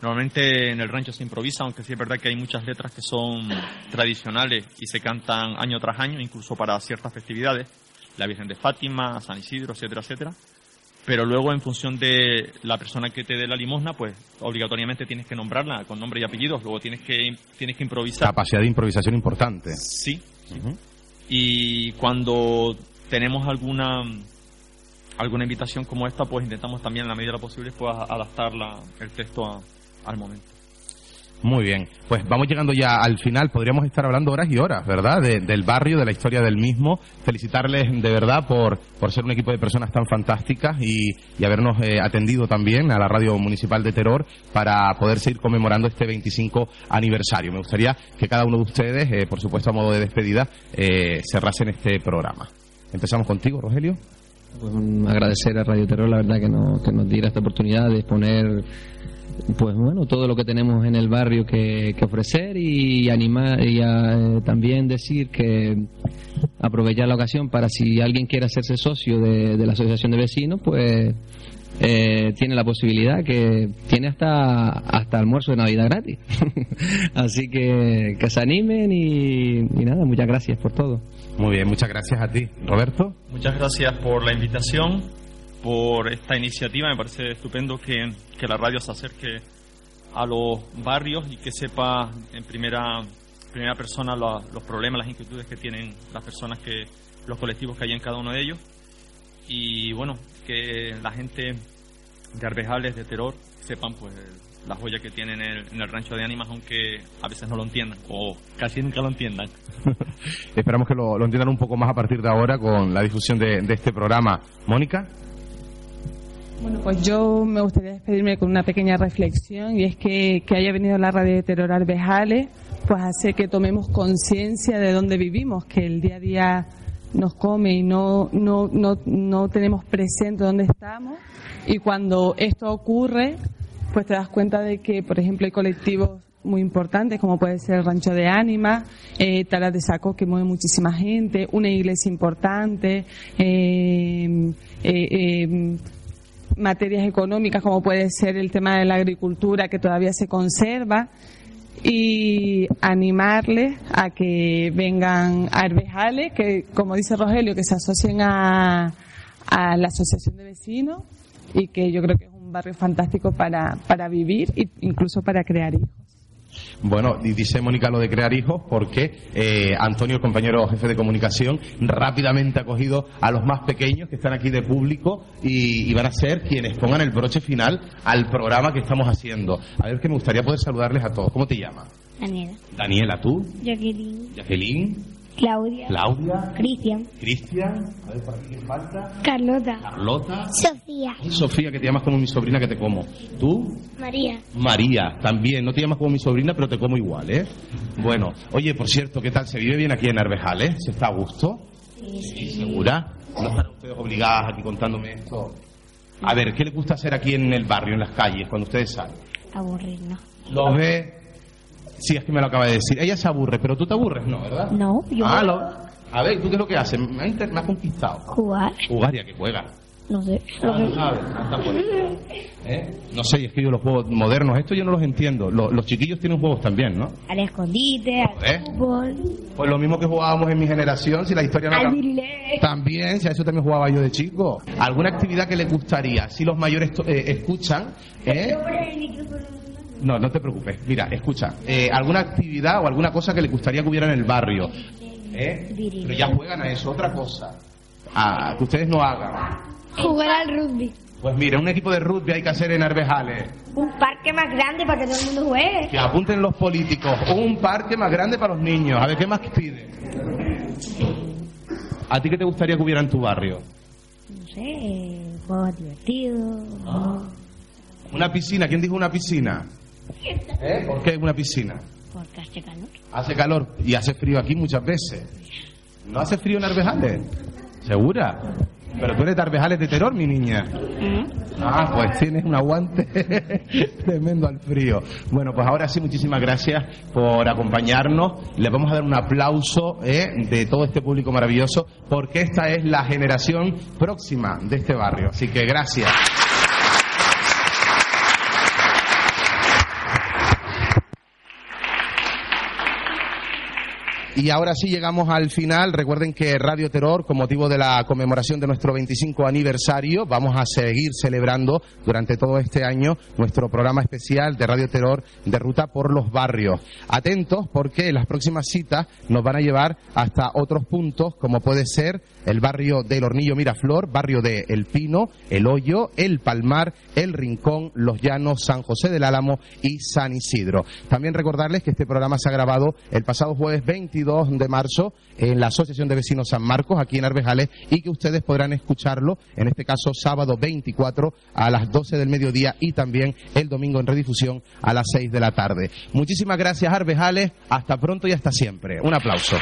Normalmente en el rancho se improvisa, aunque sí es verdad que hay muchas letras que son tradicionales y se cantan año tras año, incluso para ciertas festividades. La Virgen de Fátima, San Isidro, etcétera, etcétera pero luego en función de la persona que te dé la limosna, pues obligatoriamente tienes que nombrarla con nombre y apellidos, luego tienes que tienes que improvisar. Capacidad de improvisación importante. Sí. Y cuando tenemos alguna alguna invitación como esta, pues intentamos también en la medida de lo posible pues adaptar la- el texto a- al momento. Muy bien, pues vamos llegando ya al final. Podríamos estar hablando horas y horas, ¿verdad? De- del barrio, de la historia del mismo. Felicitarles de verdad por, por ser un equipo de personas tan fantásticas y, y habernos eh, atendido también a la radio municipal de Teror para poder seguir conmemorando este 25 aniversario. Me gustaría que cada uno de ustedes, eh, por supuesto a modo de despedida, eh, cerrasen este programa. Empezamos contigo, Rogelio. Pues, mm, agradecer a Radio Terror, la verdad, que, no, que nos diera esta oportunidad de exponer pues bueno, todo lo que tenemos en el barrio que, que ofrecer y animar y a, eh, también decir que aprovechar la ocasión para si alguien quiere hacerse socio de, de la asociación de vecinos, pues eh, tiene la posibilidad que tiene hasta hasta almuerzo de Navidad gratis. Así que que se animen y, y nada, muchas gracias por todo. Muy bien, muchas gracias a ti. Roberto. Muchas gracias por la invitación, por esta iniciativa. Me parece estupendo que, que la radio se acerque a los barrios y que sepa en primera, primera persona la- los problemas, las inquietudes que tienen las personas, que los colectivos que hay en cada uno de ellos. Y bueno, que la gente de Arbejales, de Terror, sepan pues la joya que tienen en el, en el rancho de ánimas, aunque a veces no lo entiendan o casi nunca lo entiendan. Esperamos que lo, lo entiendan un poco más a partir de ahora con la difusión de, de este programa. Mónica. Bueno, pues yo me gustaría despedirme con una pequeña reflexión y es que, que haya venido la radio de Terror Arbejales, pues hace que tomemos conciencia de dónde vivimos, que el día a día nos come y no, no, no, no tenemos presente dónde estamos. Y cuando esto ocurre, pues te das cuenta de que, por ejemplo, hay colectivos muy importantes como puede ser el Rancho de Ánimas, eh, Talas de Saco que mueve muchísima gente, una iglesia importante, eh, eh, eh, materias económicas como puede ser el tema de la agricultura que todavía se conserva y animarles a que vengan a que como dice Rogelio, que se asocien a, a la asociación de vecinos y que yo creo que es un barrio fantástico para, para vivir e incluso para crear hijos. Bueno, dice Mónica lo de crear hijos porque eh, Antonio, el compañero jefe de comunicación, rápidamente ha cogido a los más pequeños que están aquí de público y, y van a ser quienes pongan el broche final al programa que estamos haciendo. A ver, que me gustaría poder saludarles a todos. ¿Cómo te llamas? Daniela, Daniela, ¿tú? Jacqueline, Jacqueline, Claudia, Claudia, Cristian, Cristian, a ver, aquí quién falta. Carlota, Carlota, Sofía, Sofía, que te llamas como mi sobrina que te como. ¿Tú? María. María, también. No te llamas como mi sobrina, pero te como igual, ¿eh? Bueno, oye, por cierto, ¿qué tal? ¿Se vive bien aquí en Arbejales? ¿Se está a gusto? Sí, ¿Segura? ¿No están ustedes obligadas aquí contándome esto? A ver, ¿qué les gusta hacer aquí en el barrio, en las calles, cuando ustedes salen? Aburrirnos. ¿Los ve? Sí, es que me lo acaba de decir. Ella se aburre, pero tú te aburres, ¿no? ¿Verdad? No, yo Ah, lo- A ver, ¿tú qué es lo que haces? Me has, inter- me has conquistado. jugar. Jugar, ¿y a qué juega? No sé. Ah, no sabes. ¿Eh? No sé, es que yo los juegos modernos, esto yo no los entiendo. Los, los chiquillos tienen juegos también, ¿no? Al escondite, al fútbol, Pues lo mismo que jugábamos en mi generación, si la historia no al dirilé. También, si a eso también jugaba yo de chico. ¿Alguna actividad que les gustaría? Si los mayores eh, escuchan, ¿eh? No, no te preocupes. Mira, escucha. eh, ¿Alguna actividad o alguna cosa que les gustaría que hubiera en el barrio? ¿Eh? Pero ya juegan a eso, otra cosa. Ah, que ustedes no hagan. Jugar al rugby. Pues mira, un equipo de rugby hay que hacer en Arbejales. Un parque más grande para que todo el mundo juegue. Que apunten los políticos. Un parque más grande para los niños. A ver, ¿qué más piden? ¿A ti qué te gustaría que hubiera en tu barrio? No sé, eh, juegos divertidos. Una piscina. ¿Quién dijo una piscina? ¿Eh? ¿Por qué una piscina? Porque hace calor. Hace calor y hace frío aquí muchas veces. ¿No hace frío en Arbejales? ¿Segura? Pero tú eres de Arbejales de terror, mi niña. Ah, pues tienes un aguante tremendo al frío. Bueno, pues ahora sí, muchísimas gracias por acompañarnos. Les vamos a dar un aplauso eh, de todo este público maravilloso, porque esta es la generación próxima de este barrio. Así que gracias. Y ahora sí llegamos al final. Recuerden que Radio Terror, con motivo de la conmemoración de nuestro 25 aniversario, vamos a seguir celebrando durante todo este año nuestro programa especial de Radio Terror de ruta por los barrios. Atentos porque las próximas citas nos van a llevar hasta otros puntos, como puede ser el barrio del Hornillo Miraflor, barrio de El Pino, El Hoyo, El Palmar, El Rincón, Los Llanos, San José del Álamo y San Isidro. También recordarles que este programa se ha grabado el pasado jueves 22 de marzo en la Asociación de Vecinos San Marcos, aquí en Arbejales, y que ustedes podrán escucharlo, en este caso sábado 24 a las 12 del mediodía y también el domingo en redifusión a las 6 de la tarde. Muchísimas gracias, Arbejales. Hasta pronto y hasta siempre. Un aplauso.